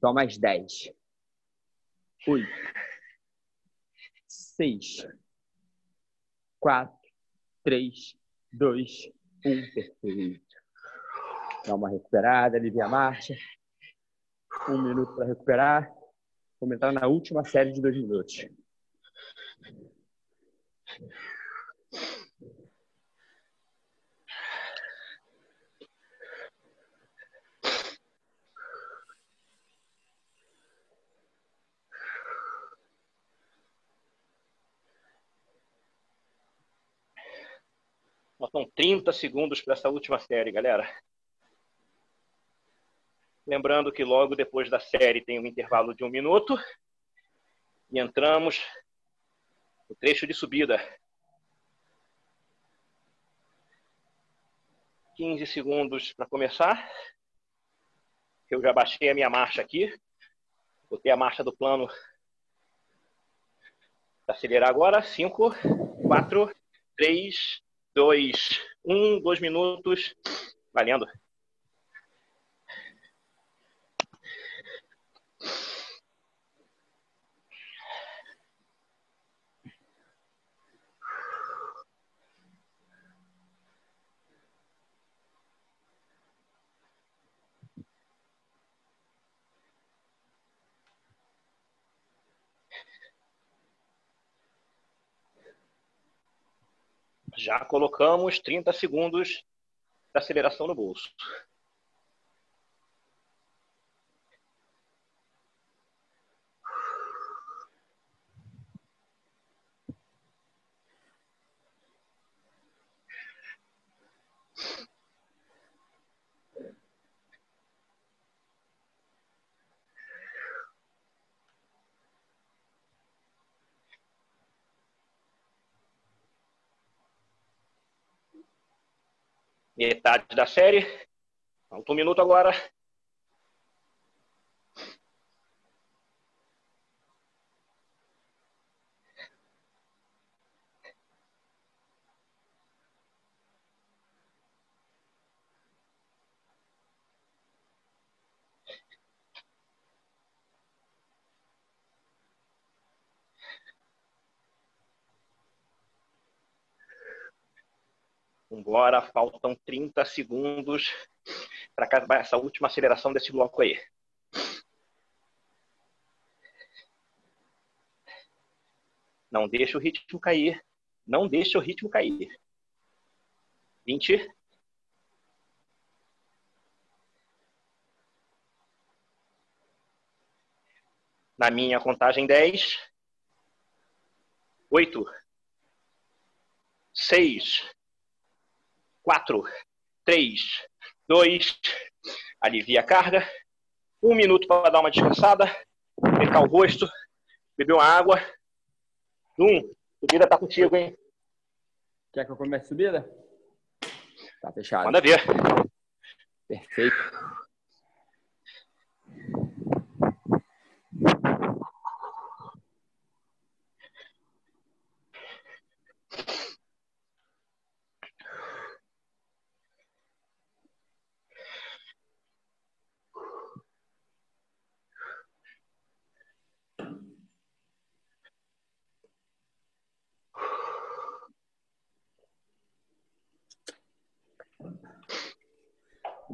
Só mais 10. 8. 6. 4. 3. 2. 1. Perfeito. Dá uma recuperada, alivia a marcha. Um minuto para recuperar. Vamos entrar na última série de dois minutos. Faltam 30 segundos para essa última série, galera. Lembrando que logo depois da série tem um intervalo de um minuto. E entramos no trecho de subida. 15 segundos para começar. Eu já baixei a minha marcha aqui. Botei a marcha do plano para acelerar agora. 5, 4, 3, dois, um, dois minutos. Valendo. Já colocamos 30 segundos de aceleração no bolso. Metade da série. Falta um minuto agora. Vambora, faltam 30 segundos para acabar essa última aceleração desse bloco aí. Não deixa o ritmo cair. Não deixa o ritmo cair. 20. Na minha contagem 10. 8. 6 quatro, três, dois, alivia a carga, um minuto para dar uma descansada, secar o rosto, beber uma água. Um, subida tá contigo, hein? Quer que eu comece a subida? Tá fechado. Manda ver. Perfeito.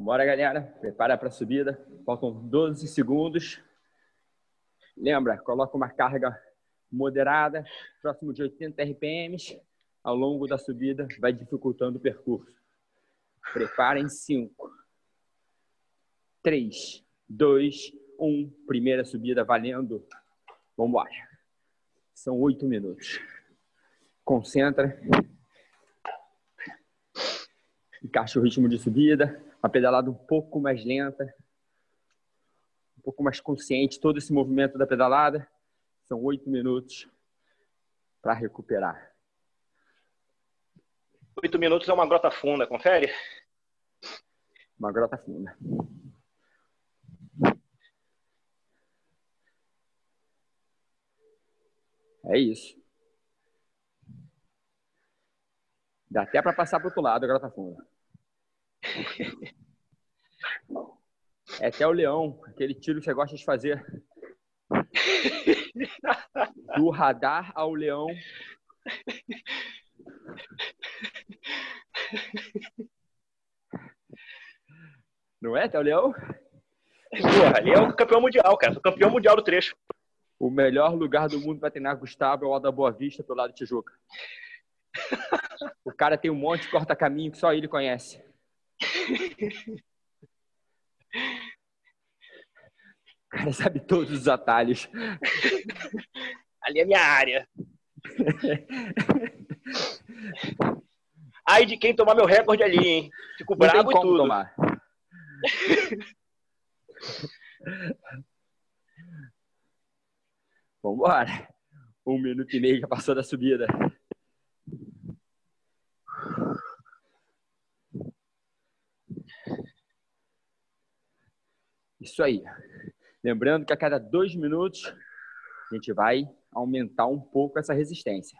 Bora, galera. Prepara para a subida. Faltam 12 segundos. Lembra, coloca uma carga moderada, próximo de 80 RPMs. Ao longo da subida, vai dificultando o percurso. Preparem 5, 3, 2, 1. Primeira subida valendo. Vamos embora. São oito minutos. Concentra. Encaixa o ritmo de subida. Uma pedalada um pouco mais lenta. Um pouco mais consciente. Todo esse movimento da pedalada. São oito minutos para recuperar. Oito minutos é uma grota funda, confere? Uma grota funda. É isso. Dá até para passar para o outro lado a grota funda. É até o leão, aquele tiro que você gosta de fazer. Do radar ao leão. Não é, até o leão? Porra, ali é o campeão mundial, cara. Sou campeão mundial do trecho. O melhor lugar do mundo para treinar Gustavo é o da Boa Vista, pelo lado de Tijuca. O cara tem um monte de corta-caminho que só ele conhece. O cara sabe todos os atalhos. Ali é minha área. Ai de quem tomar meu recorde ali, hein? Fico Não bravo e tudo. tomar. Vambora. Um minuto e meio já passou da subida. Isso aí. Lembrando que a cada dois minutos a gente vai aumentar um pouco essa resistência.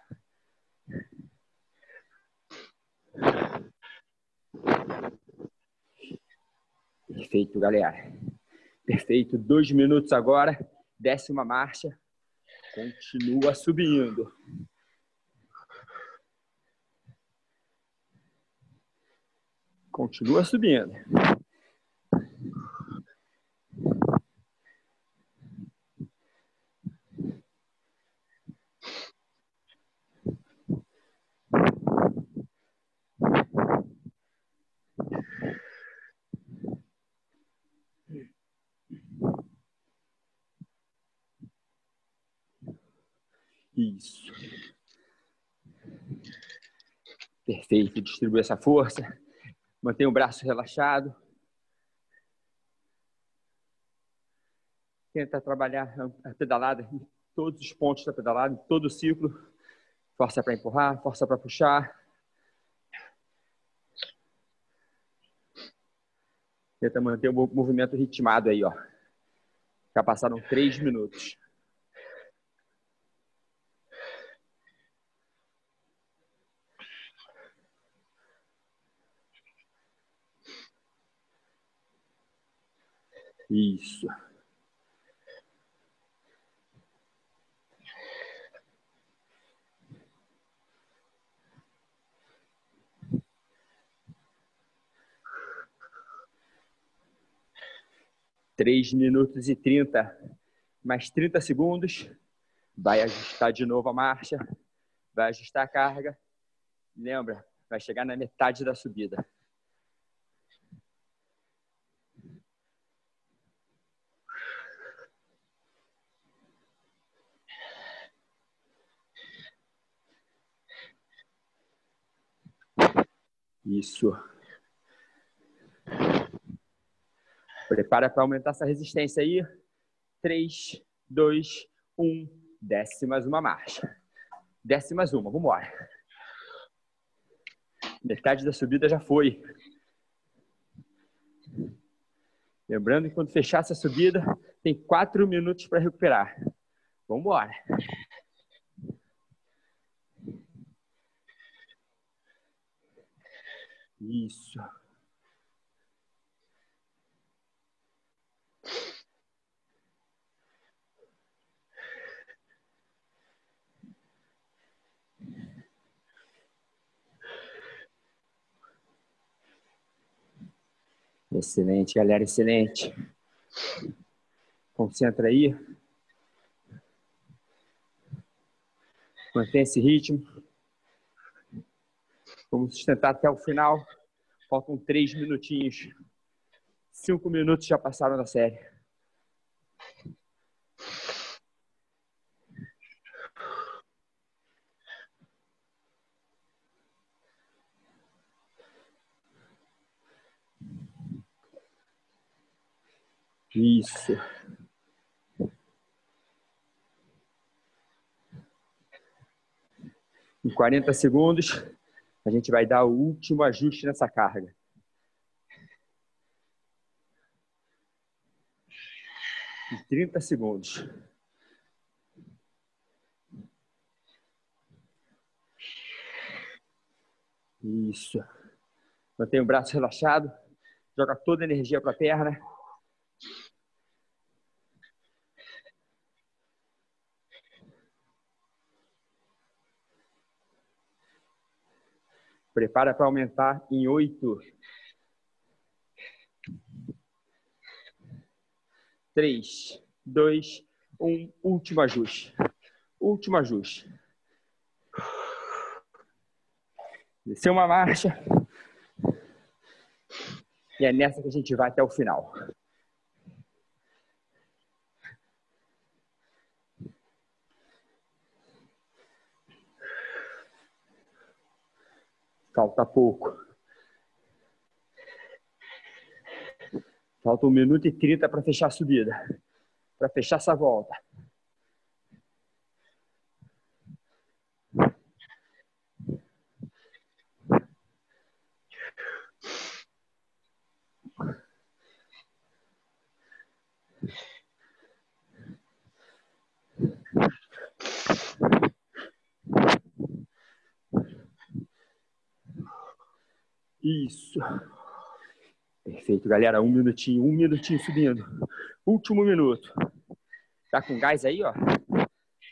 Perfeito, galera. Perfeito. Dois minutos agora. Décima marcha. Continua subindo. Continua subindo. Isso. Perfeito. Distribui essa força. Mantenha o braço relaxado. Tenta trabalhar a pedalada em todos os pontos da pedalada, em todo o ciclo. Força para empurrar, força para puxar. Tenta manter o mo- movimento ritmado aí, ó. Já passaram três minutos. Isso. Três minutos e trinta, mais 30 segundos. Vai ajustar de novo a marcha, vai ajustar a carga. Lembra, vai chegar na metade da subida. Isso. Prepara para aumentar essa resistência aí. 3, 2, 1. Desce mais uma marcha. Desce mais uma. Vamos embora. Metade da subida já foi. Lembrando que quando fechar essa subida, tem 4 minutos para recuperar. Vamos embora. Isso. Excelente, galera, excelente. Concentra aí. Mantém esse ritmo. Vamos sustentar até o final. Faltam três minutinhos. Cinco minutos já passaram da série. Isso. Em 40 segundos, a gente vai dar o último ajuste nessa carga. Em 30 segundos. Isso. Mantém o braço relaxado. Joga toda a energia para a perna. Prepara para aumentar em oito. Três, dois, um. Último ajuste. Último ajuste. Desceu uma marcha. E é nessa que a gente vai até o final. Falta pouco. Falta um minuto e trinta para fechar a subida. Para fechar essa volta. Isso. Perfeito, galera. Um minutinho, um minutinho subindo. Último minuto. Tá com gás aí, ó?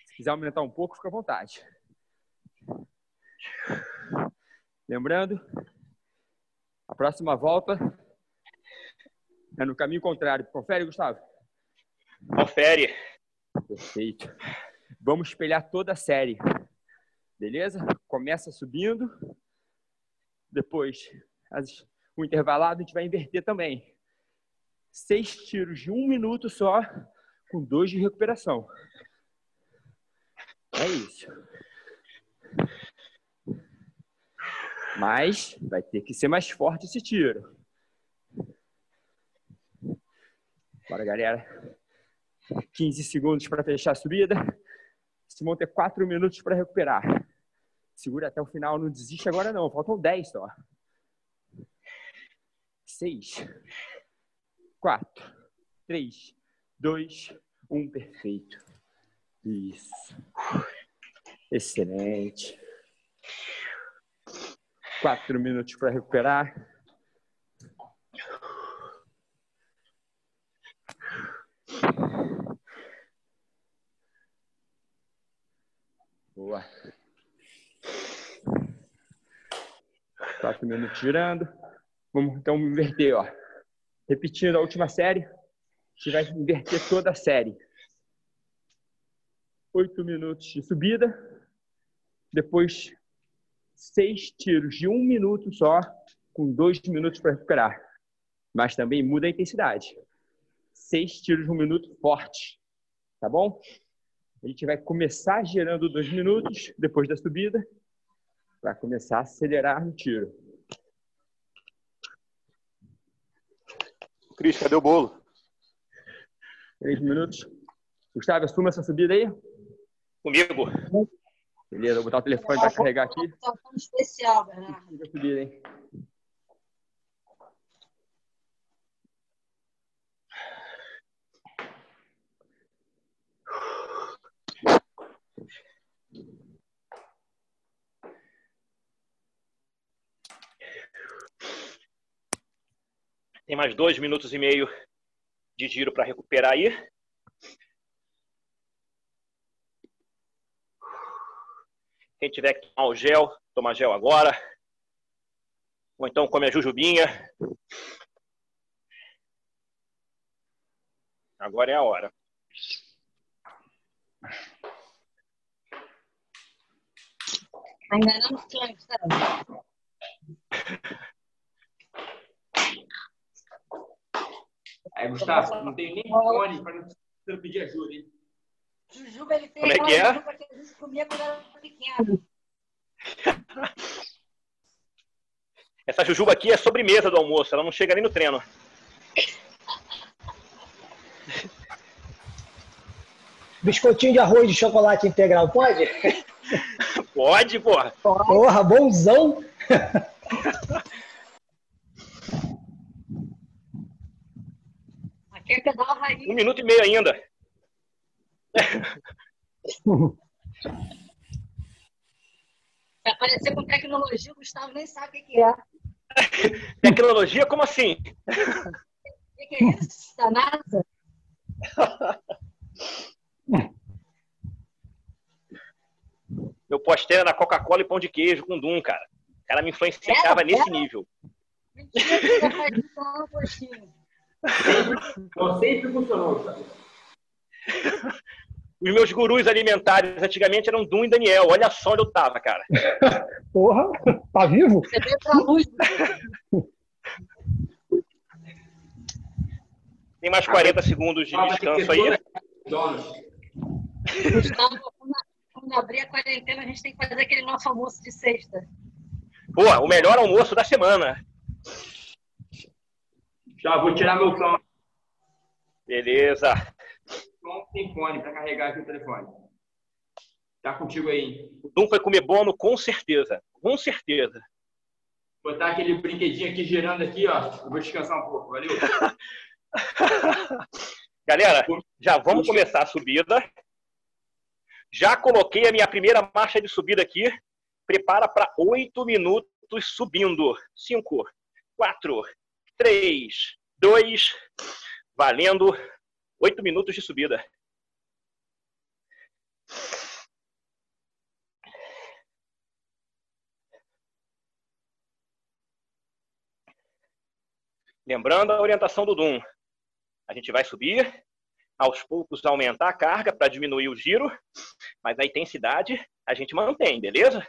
Se quiser aumentar um pouco, fica à vontade. Lembrando, a próxima volta é no caminho contrário. Confere, Gustavo? Confere. Perfeito. Vamos espelhar toda a série. Beleza? Começa subindo, depois, as, o intervalado a gente vai inverter também. Seis tiros de um minuto só, com dois de recuperação. É isso. Mas vai ter que ser mais forte esse tiro. Bora, galera. 15 segundos para fechar a subida. Se vão ter 4 minutos para recuperar. Segura até o final, não desiste agora não. Faltam 10 só. 6, 4, 3, 2, 1. Perfeito. Isso. Excelente. Quatro minutos para recuperar. Boa. Quatro minutos girando. Vamos então inverter, ó. Repetindo a última série, a gente vai inverter toda a série. Oito minutos de subida, depois seis tiros de um minuto só, com dois minutos para recuperar. Mas também muda a intensidade. Seis tiros de um minuto forte, tá bom? A gente vai começar girando dois minutos depois da subida, para começar a acelerar no tiro. Cris, cadê o bolo? Três minutos. Gustavo, assuma essa subida aí. Comigo. Beleza, vou botar o telefone para carregar aqui. Tá um especial, Bernardo. Subida, hein? Tem mais dois minutos e meio de giro para recuperar aí. Quem tiver que tomar o gel, toma gel agora. Ou então come a jujubinha. Agora é a hora. Ainda não sonho, Aí, Gustavo, não tem nem fone para não pedir ajuda, hein? Jujuba, ele tem Como é que é? jujuba que a gente comia quando era pequeno. Essa jujuba aqui é sobremesa do almoço, ela não chega nem no treino. Biscoitinho de arroz de chocolate integral, pode? Pode, porra. Porra, bonzão. É pedal raiz. Um minuto e meio ainda. Se aparecer com tecnologia, o Gustavo nem sabe o que é. Tecnologia, como assim? O que é isso? Da NASA? Meu pós-treino era Coca-Cola e pão de queijo com Dum, cara. Cara me influenciava Era, nesse era. nível. Mentira Então, sempre funcionou, sabe? Os meus gurus alimentares antigamente eram Dum e Daniel. Olha só onde eu tava, cara. Porra, tá vivo? Você veio pra luz. Tem mais 40 segundos de descanso aí. Donos. Gustavo, quando, quando abrir a quarentena, a gente tem que fazer aquele nosso almoço de sexta. Pô, o melhor almoço da semana. Já vou tirar meu som. Beleza. Som tem fone para carregar aqui o telefone. Tá contigo aí. hein? O Dum foi comer bono com certeza. Com certeza. Botar aquele brinquedinho aqui girando aqui, ó. Eu vou descansar um pouco, valeu? Galera, já vamos começar a subida. Já coloquei a minha primeira marcha de subida aqui. Prepara para oito minutos subindo. Cinco, quatro, três, dois, valendo. Oito minutos de subida. Lembrando a orientação do Dum. A gente vai subir, aos poucos aumentar a carga para diminuir o giro, mas a intensidade a gente mantém, beleza?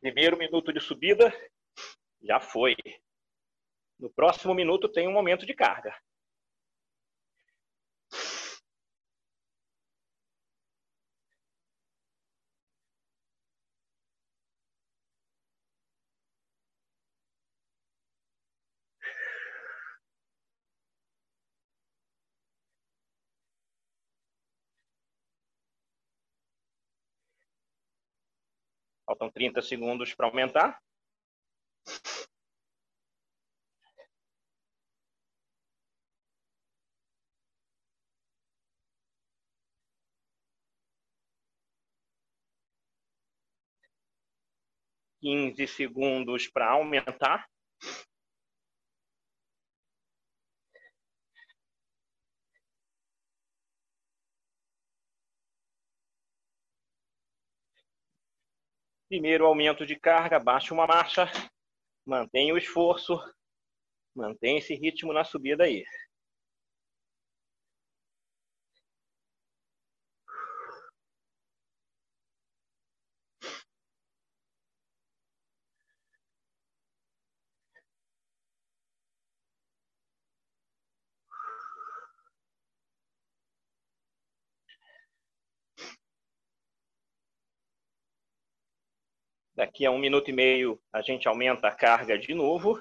Primeiro minuto de subida já foi. No próximo minuto tem um momento de carga. Faltam 30 segundos para aumentar. Quinze segundos para aumentar. Primeiro aumento de carga, baixa uma marcha, mantém o esforço, mantém esse ritmo na subida aí. Daqui a um minuto e meio a gente aumenta a carga de novo.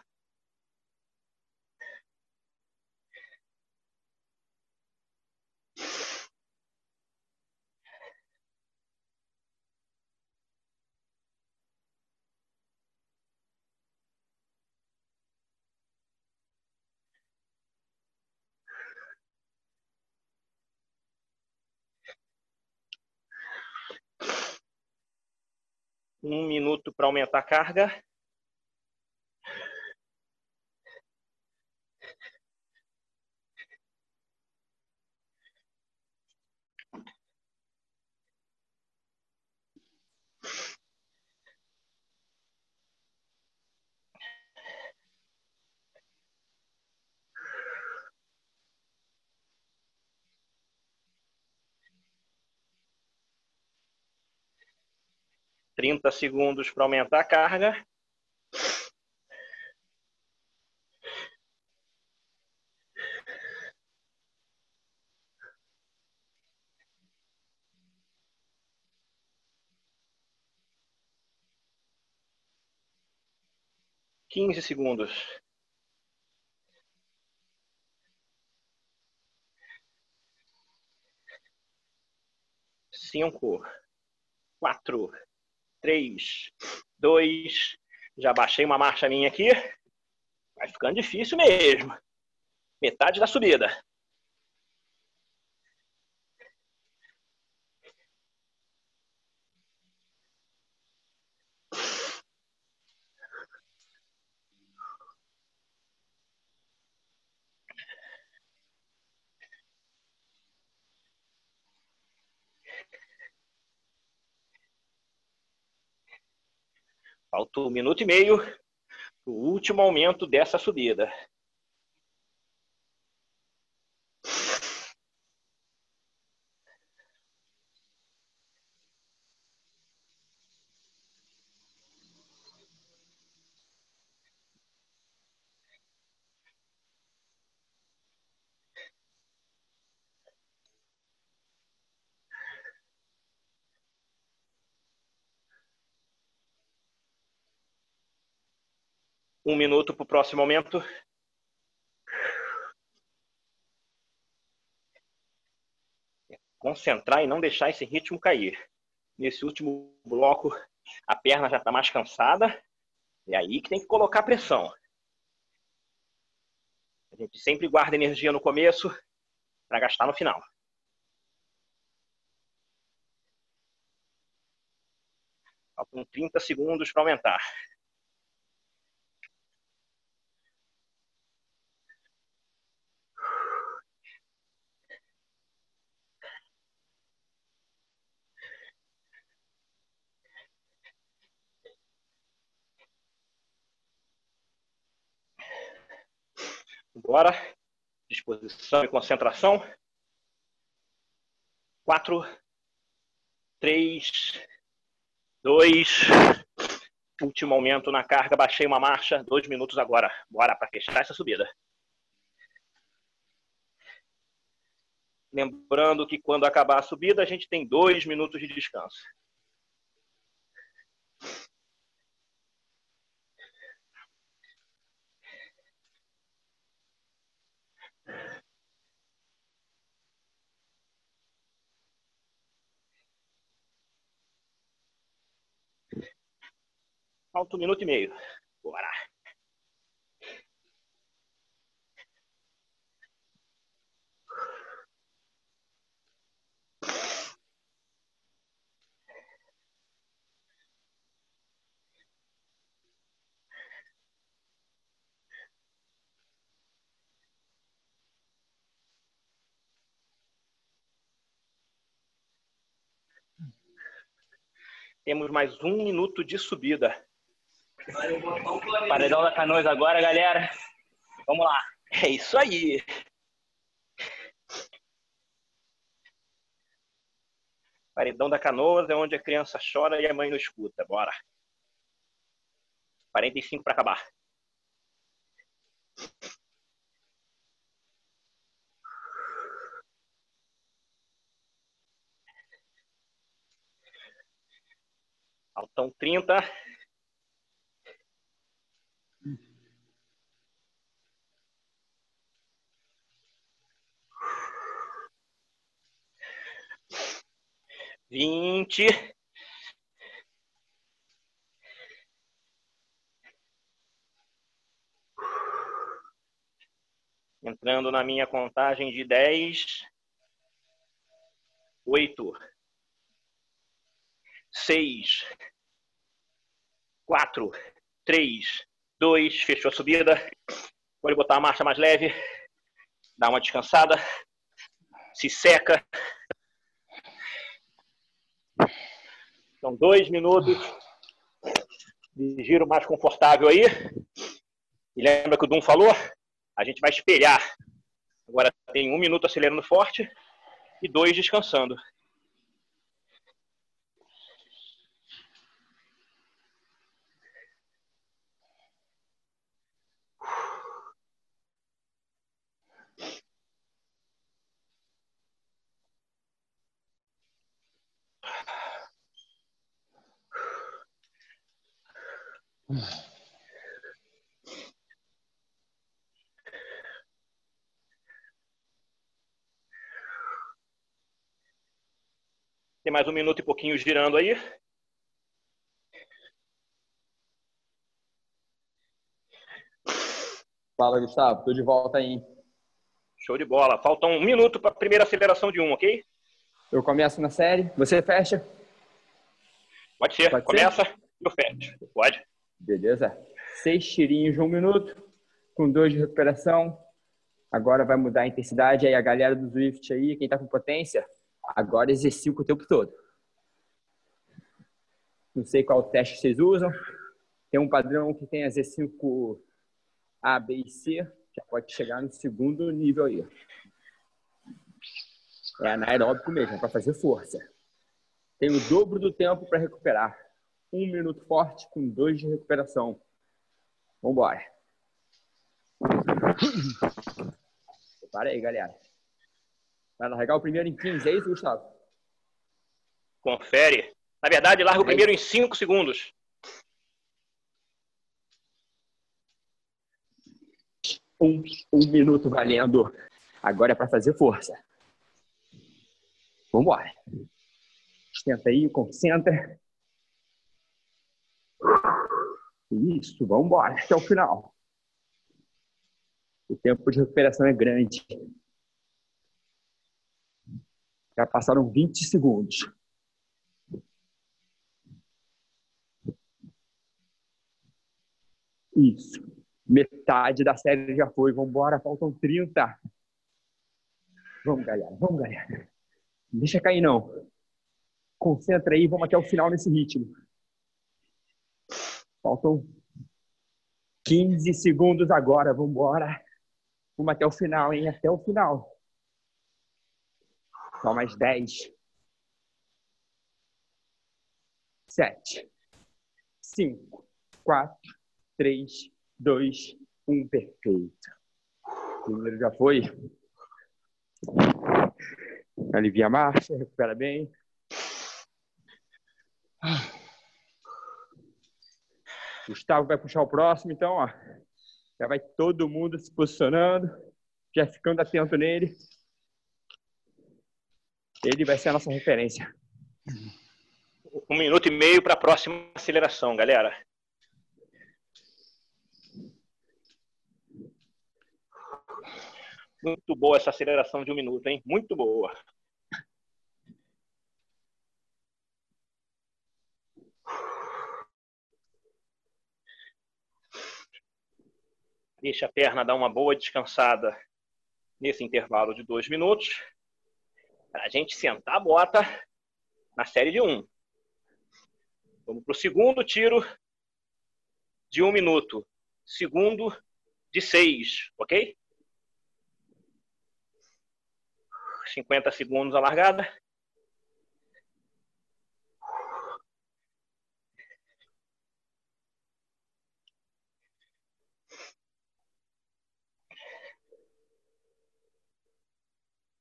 Um minuto para aumentar a carga. Trinta segundos para aumentar a carga. Quinze segundos. Cinco, quatro, três, dois. Já baixei uma marcha minha aqui. Vai ficando difícil mesmo. Metade da subida. Falta um minuto e meio o último aumento dessa subida. Um minuto para o próximo aumento. Concentrar e não deixar esse ritmo cair. Nesse último bloco, a perna já está mais cansada. É aí que tem que colocar pressão. A gente sempre guarda energia no começo para gastar no final. Faltam 30 segundos para aumentar. Bora. Disposição e concentração. Quatro, três, dois. Último aumento na carga. Baixei uma marcha. Dois minutos agora. Bora para fechar essa subida. Lembrando que quando acabar a subida, a gente tem dois minutos de descanso. Falta um minuto e meio. Bora. Temos mais um minuto de subida. Paredão da Canoas agora, galera. Vamos lá. É isso aí. Paredão da Canoas é onde a criança chora e a mãe não escuta. Bora. 45 para acabar. Faltam 30. Vinte. Entrando na minha contagem de dez. Oito. Seis. Quatro, três, dois, fechou a subida. Pode botar a marcha mais leve, dá uma descansada, se seca. São dois minutos de giro mais confortável aí. E lembra que o Dum falou? A gente vai espelhar. Agora tem um minuto acelerando forte e dois descansando. Tem mais um minuto e pouquinho girando aí. Fala, Gustavo. Tô de volta aí. Show de bola. Falta um minuto para a primeira aceleração de um, ok? Eu começo na série, você fecha? Pode ser. Pode Começa e eu fecho. Pode. Beleza. Seis tirinhos de um minuto, com dois de recuperação. Agora vai mudar a intensidade. Aí a galera do Swift aí, quem tá com potência, agora exercita o tempo todo. Não sei qual teste vocês usam. Tem um padrão que tem a Z5 A, B e C. Já pode chegar no segundo nível aí. É anaeróbico mesmo, é para fazer força. Tem o dobro do tempo para recuperar. Um minuto forte com dois de recuperação. Vambora. Para aí, galera. Vai largar o primeiro em 15, é isso, Gustavo? Confere. Na verdade, larga o primeiro em 5 segundos. Um, um minuto valendo. Agora é para fazer força. Vambora. Tenta aí, concentra. Isso, vamos embora até o final. O tempo de recuperação é grande. Já passaram 20 segundos. Isso. Metade da série já foi. Vamos embora, faltam 30. Vamos, galera. Vamos, galera. Deixa cair, não. Concentra aí, vamos até o final nesse ritmo. Faltam 15 segundos agora, vamos embora. Vamos até o final, hein? Até o final. Só mais 10. 7. 5, 4, 3, 2, 1. Perfeito. O primeiro já foi. Alivia a marcha, recupera bem. Gustavo vai puxar o próximo, então, ó. Já vai todo mundo se posicionando, já ficando atento nele. Ele vai ser a nossa referência. Um minuto e meio para a próxima aceleração, galera. Muito boa essa aceleração de um minuto, hein? Muito boa. Deixa a perna dar uma boa descansada nesse intervalo de dois minutos. Para a gente sentar a bota na série de um. Vamos para o segundo tiro de um minuto. Segundo de seis, ok? 50 segundos a largada.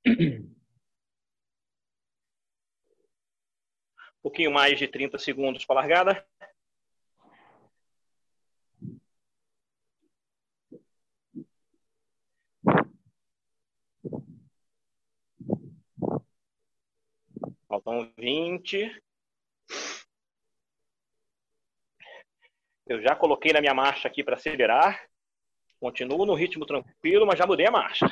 Um pouquinho mais de 30 segundos para a largada. Faltam 20. Eu já coloquei na minha marcha aqui para acelerar. Continuo no ritmo tranquilo, mas já mudei a marcha.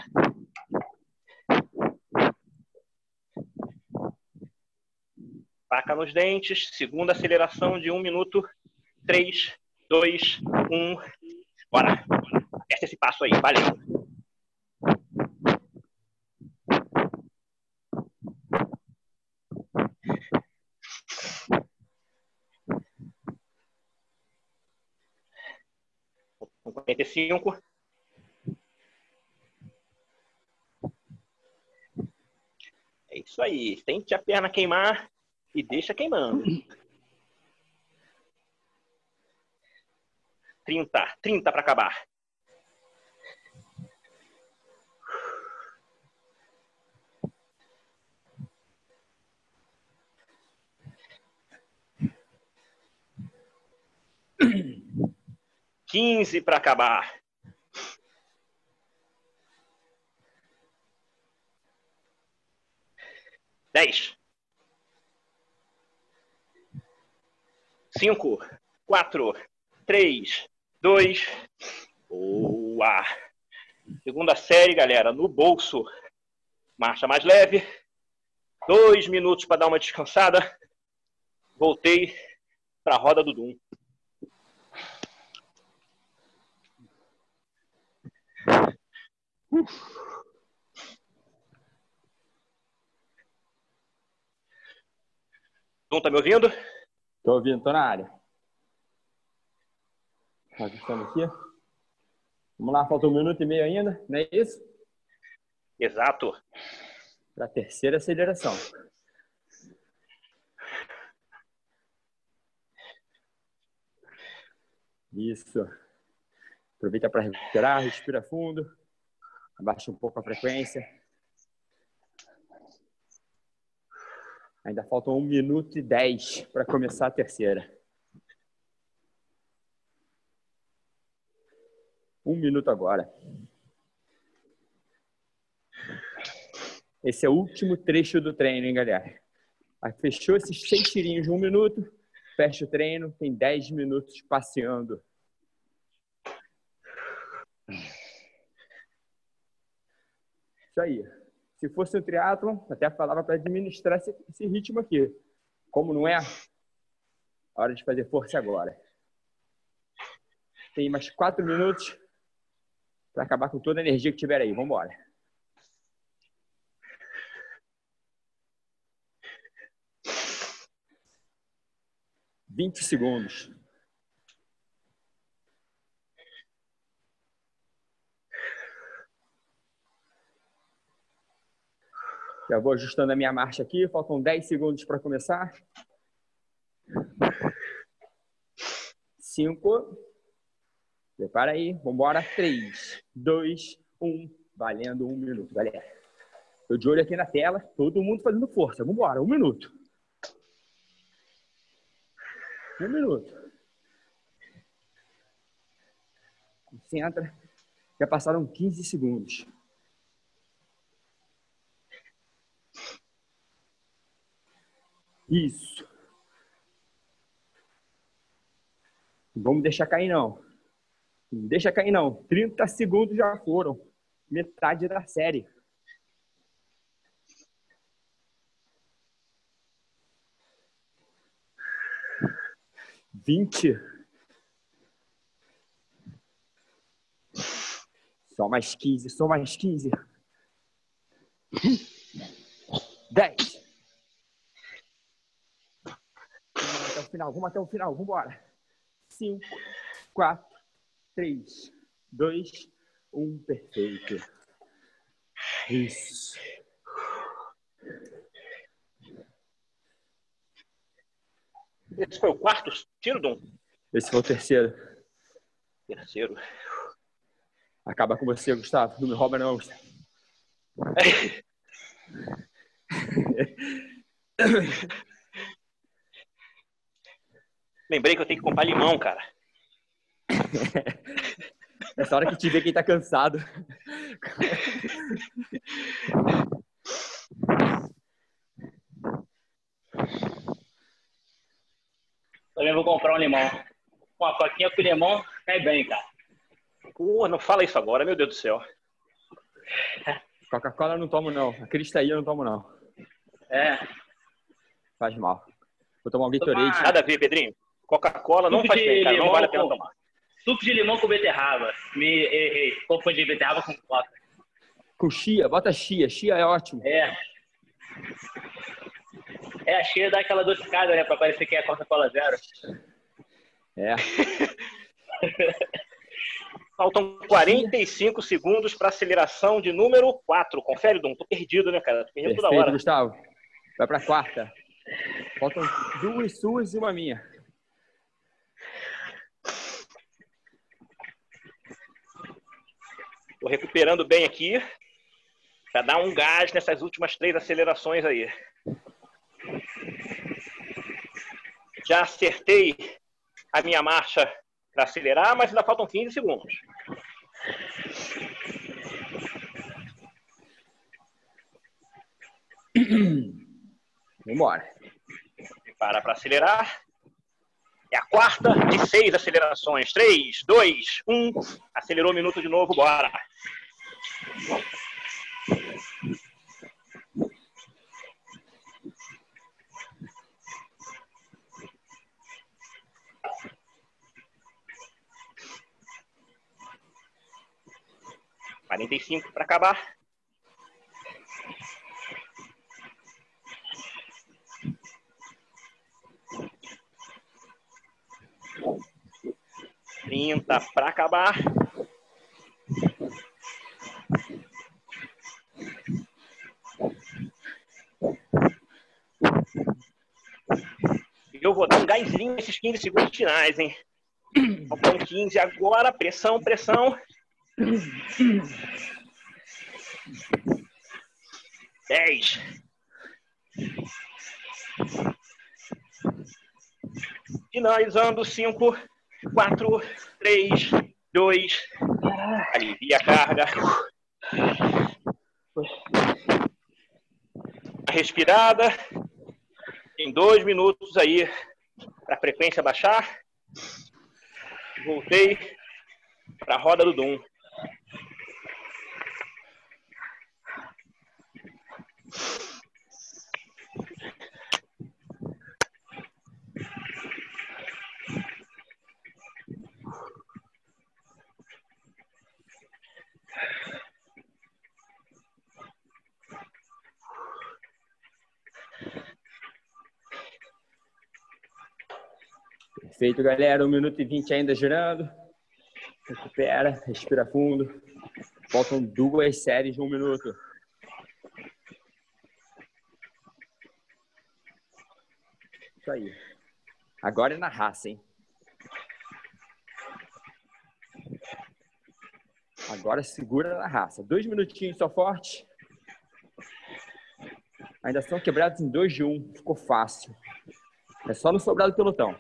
Faca nos dentes, segunda aceleração de um minuto 3, 2, 1. Bora. Testa esse passo aí, valeu. Com 45. É isso aí. Sente a perna queimar e deixa queimando. 30. 30 para acabar. Quinze para acabar. Dez. Cinco, quatro, três, dois. Boa! Segunda série, galera, no bolso. Marcha mais leve. Dois minutos para dar uma descansada. Voltei para a roda do Doom. Dum, tá me ouvindo? Tô ouvindo, tô na área. Ajustando aqui. Vamos lá, falta um minuto e meio ainda, não é isso? Exato. Para a terceira aceleração. Isso. Aproveita para recuperar, respira fundo. Abaixa um pouco a frequência. Ainda faltam um minuto e dez para começar a terceira. Um minuto agora. Esse é o último trecho do treino, hein, galera? Fechou esses seis tirinhos de um minuto, fecha o treino, tem dez minutos passeando. Isso aí. Se fosse um triatlon, até falava para administrar esse, esse ritmo aqui. Como não é, hora de fazer força agora. Tem mais quatro minutos para acabar com toda a energia que tiver aí. Vamos embora. Vinte segundos. Já vou ajustando a minha marcha aqui. Faltam 10 segundos para começar. 5. Prepara aí. Vamos embora. 3, 2, 1. Valendo um minuto, galera. Estou de olho aqui na tela. Todo mundo fazendo força. Vamos embora. Um minuto. Um minuto. Concentra. Já passaram 15 segundos. Isso. Vamos deixar cair, não. Não deixa cair, não. 30 segundos já foram. Metade da série. Vinte. Só mais quinze, só mais quinze. Dez. Vamos até o final, vamos até o final, vamos embora. Cinco, quatro, três, dois, um, perfeito. Isso. Esse foi o quarto tiro, Dom? Esse foi o terceiro. Terceiro. Acaba com você, Gustavo. Não me rouba, não, Gustavo. Lembrei que eu tenho que comprar limão, cara. Essa hora que te vê quem tá cansado. Também vou comprar um limão. Uma coquinha com limão cai bem, cara. Pô, não fala isso agora, meu Deus do céu. Coca-Cola eu não tomo, não. A Crista eu não tomo, não. É. Faz mal. Vou tomar um Gatorade. Nada a ver, Pedrinho. Coca-Cola não faz bem, cara. Não vale a pena com- tomar. Suco de limão com beterraba. Me errei. Confundi beterraba com coca. Com chia, bota chia. Chia é ótimo. É. É, a cheia dá aquela adocicada, né? Pra parecer que é Coca-Cola zero. É. Faltam 45 segundos para aceleração de número 4. Confere, Dum. Tô perdido, né, cara? Tô perdido toda Perfeito, hora. Gustavo. Vai pra quarta. Faltam duas suas e uma minha. Tô recuperando bem aqui para dar um gás nessas últimas três acelerações aí. Já acertei a minha marcha para acelerar, mas ainda faltam 15 segundos. Vambora. Para para acelerar. É a quarta de seis acelerações. Três, dois, um. Acelerou o minuto de novo, bora. Quarenta e cinco para acabar. Trinta para acabar. Eu vou dar um gásinho nesses 15 segundos finais, hein? Faltam 15 agora. Pressão, pressão. 10. Finalizando 5, 4, 3, 2. Alivia a carga. A respirada. Em dois minutos aí para a frequência baixar. Voltei para a roda do Doom. Perfeito, galera. 1 minuto e 20 ainda girando. Recupera, respira fundo. Faltam duas séries de um minuto. Isso aí. Agora é na raça, hein? Agora segura na raça. Dois minutinhos só forte. Ainda são quebrados em dois de um. Ficou fácil. É só no sobrado do pelotão.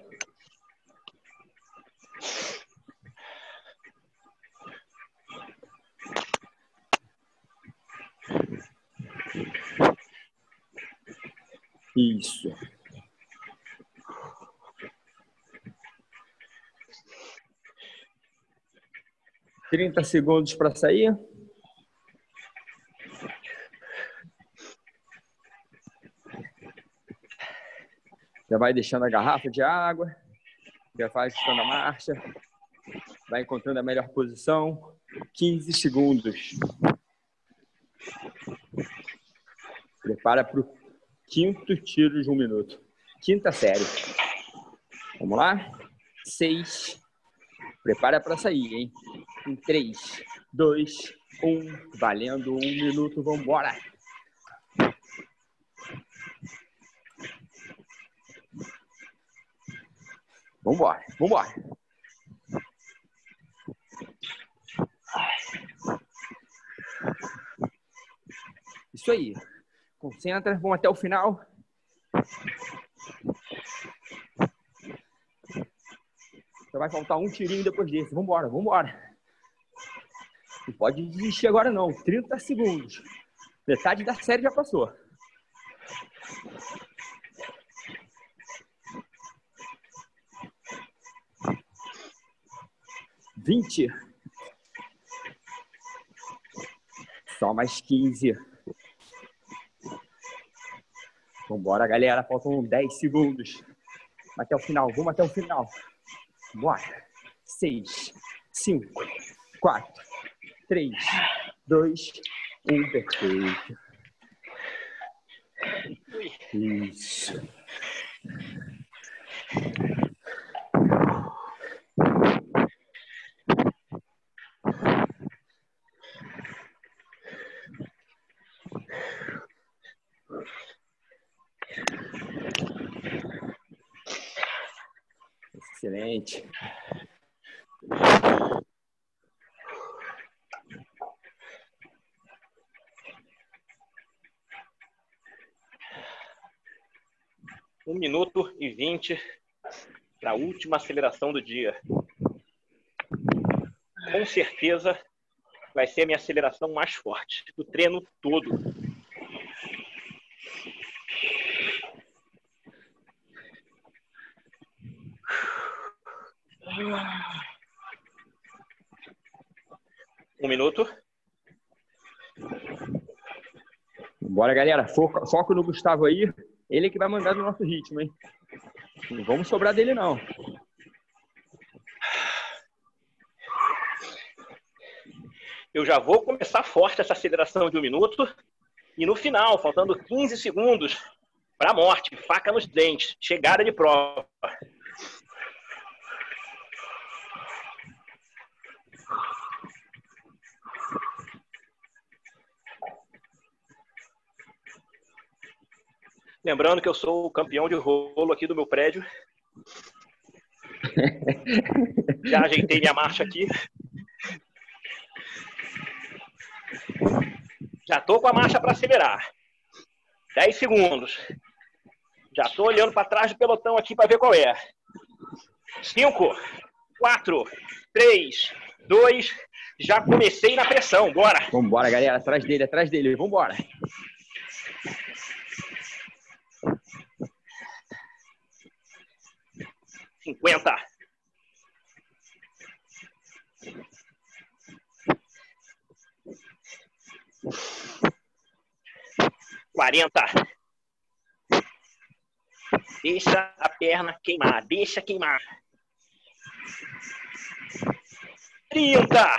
Isso. Trinta segundos para sair. Já vai deixando a garrafa de água. Já vai ajustando a marcha. Vai encontrando a melhor posição. 15 segundos. Prepara para o quinto tiro de um minuto. Quinta série. Vamos lá? Seis. Prepara para sair, hein? Em três, dois, um. Valendo um minuto. Vambora. Vambora, vambora. Isso aí. Concentra, vamos até o final. Só vai faltar um tirinho depois desse. Vambora, vambora. Não pode desistir agora não. 30 segundos. Metade da série já passou. Vinte. Só mais quinze. Vambora, galera. Faltam 10 segundos. Até o final, vamos até o final. Bora. Seis, cinco, quatro, três, dois, um. Perfeito. Isso. Excelente. Um minuto e vinte para a última aceleração do dia. Com certeza vai ser a minha aceleração mais forte do treino todo. Um minuto. Bora, galera. Foco, foco no Gustavo aí. Ele que vai mandar no nosso ritmo, hein? Não vamos sobrar dele, não. Eu já vou começar forte essa aceleração de um minuto. E no final, faltando 15 segundos para a morte, faca nos dentes, chegada de prova. Lembrando que eu sou o campeão de rolo aqui do meu prédio. Já ajeitei minha marcha aqui. Já tô com a marcha para acelerar. 10 segundos. Já tô olhando para trás do pelotão aqui para ver qual é. 5, 4, 3, 2. Já comecei na pressão. Bora. Vambora, galera. Atrás dele, atrás dele. Vambora. Cinquenta. Quarenta. Deixa a perna queimar, deixa queimar. Trinta.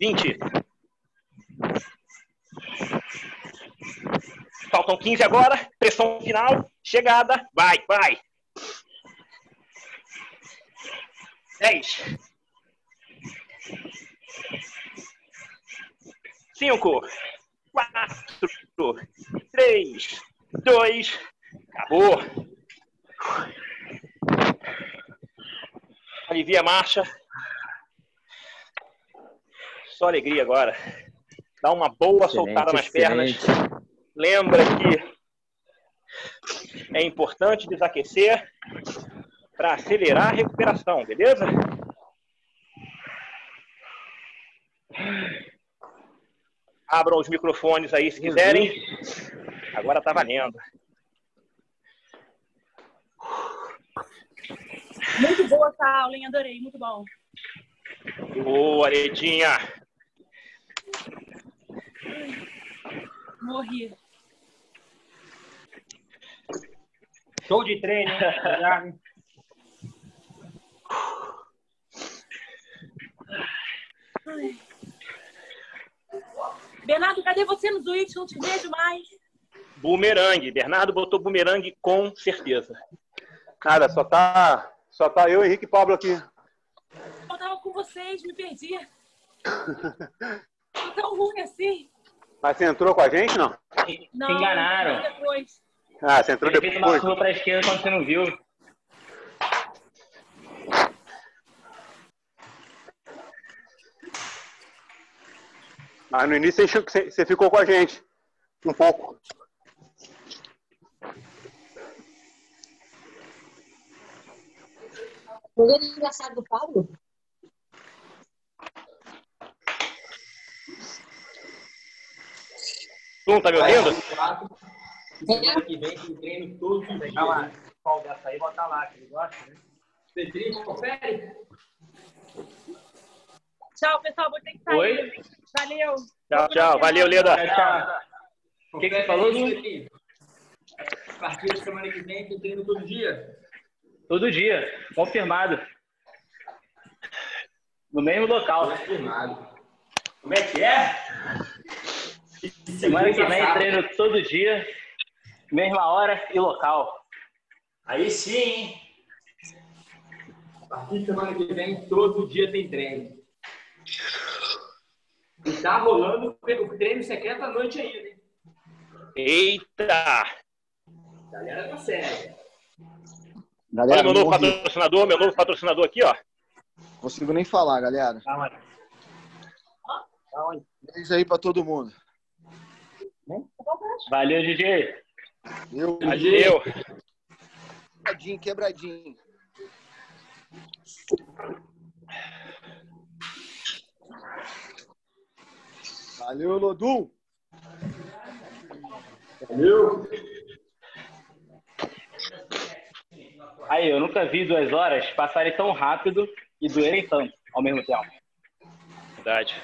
Vinte. Faltam 15 agora. Pressão final. Chegada. Vai, vai. 10. 5. 4. 3. 2. Acabou. Alivia a marcha. Só alegria agora. Dá uma boa Excelente, soltada nas pernas. excelente. Lembra que é importante desaquecer para acelerar a recuperação, beleza? Abram os microfones aí se quiserem. Agora tá valendo. Muito boa essa aula, hein? Adorei, muito bom. Boa, Aredinha. Morri. Show de treino, hein? Bernardo, cadê você no Twitch? Não te vejo mais. Bumerangue. Bernardo botou bumerangue com certeza. Nada, só tá, só tá eu, Henrique e Pablo aqui. Eu tava com vocês, me perdi. Tô tão ruim assim. Mas você entrou com a gente, não? Não, Se enganaram. Depois. Ah, você entrou Ele fez uma depois. curva pra esquerda quando você não viu. Mas no início você, ficou com a gente. Um pouco. Foi o aniversário do Pablo? Tá me ouvindo? É? que vem tem treino dessa aí lá, que ele gosta, né? Pedrinho, confere? Tchau, pessoal. Vou ter que sair. Oi? Valeu. Tchau, tchau. Valeu, Leda. Tchau, tchau. O que, que você falou, Lu? A partir da semana que vem, tem treino todo dia. Todo dia. Confirmado. No mesmo local. Confirmado. Como é que é? Semana que vem, treino todo dia. Mesma hora e local. Aí sim, hein? A partir da semana que vem, todo dia tem treino. E tá rolando o treino secreto à noite ainda, hein? Eita! A galera tá séria. Olha Galera, meu novo morri. patrocinador, meu novo patrocinador aqui, ó. consigo nem falar, galera. Calma aí. Beijo aí pra todo mundo. Valeu, DJ. Eu, Valeu. quebradinho, quebradinho. Valeu, Lodum. Valeu. Aí, eu nunca vi duas horas passarem tão rápido e doerem tanto ao mesmo tempo. Verdade.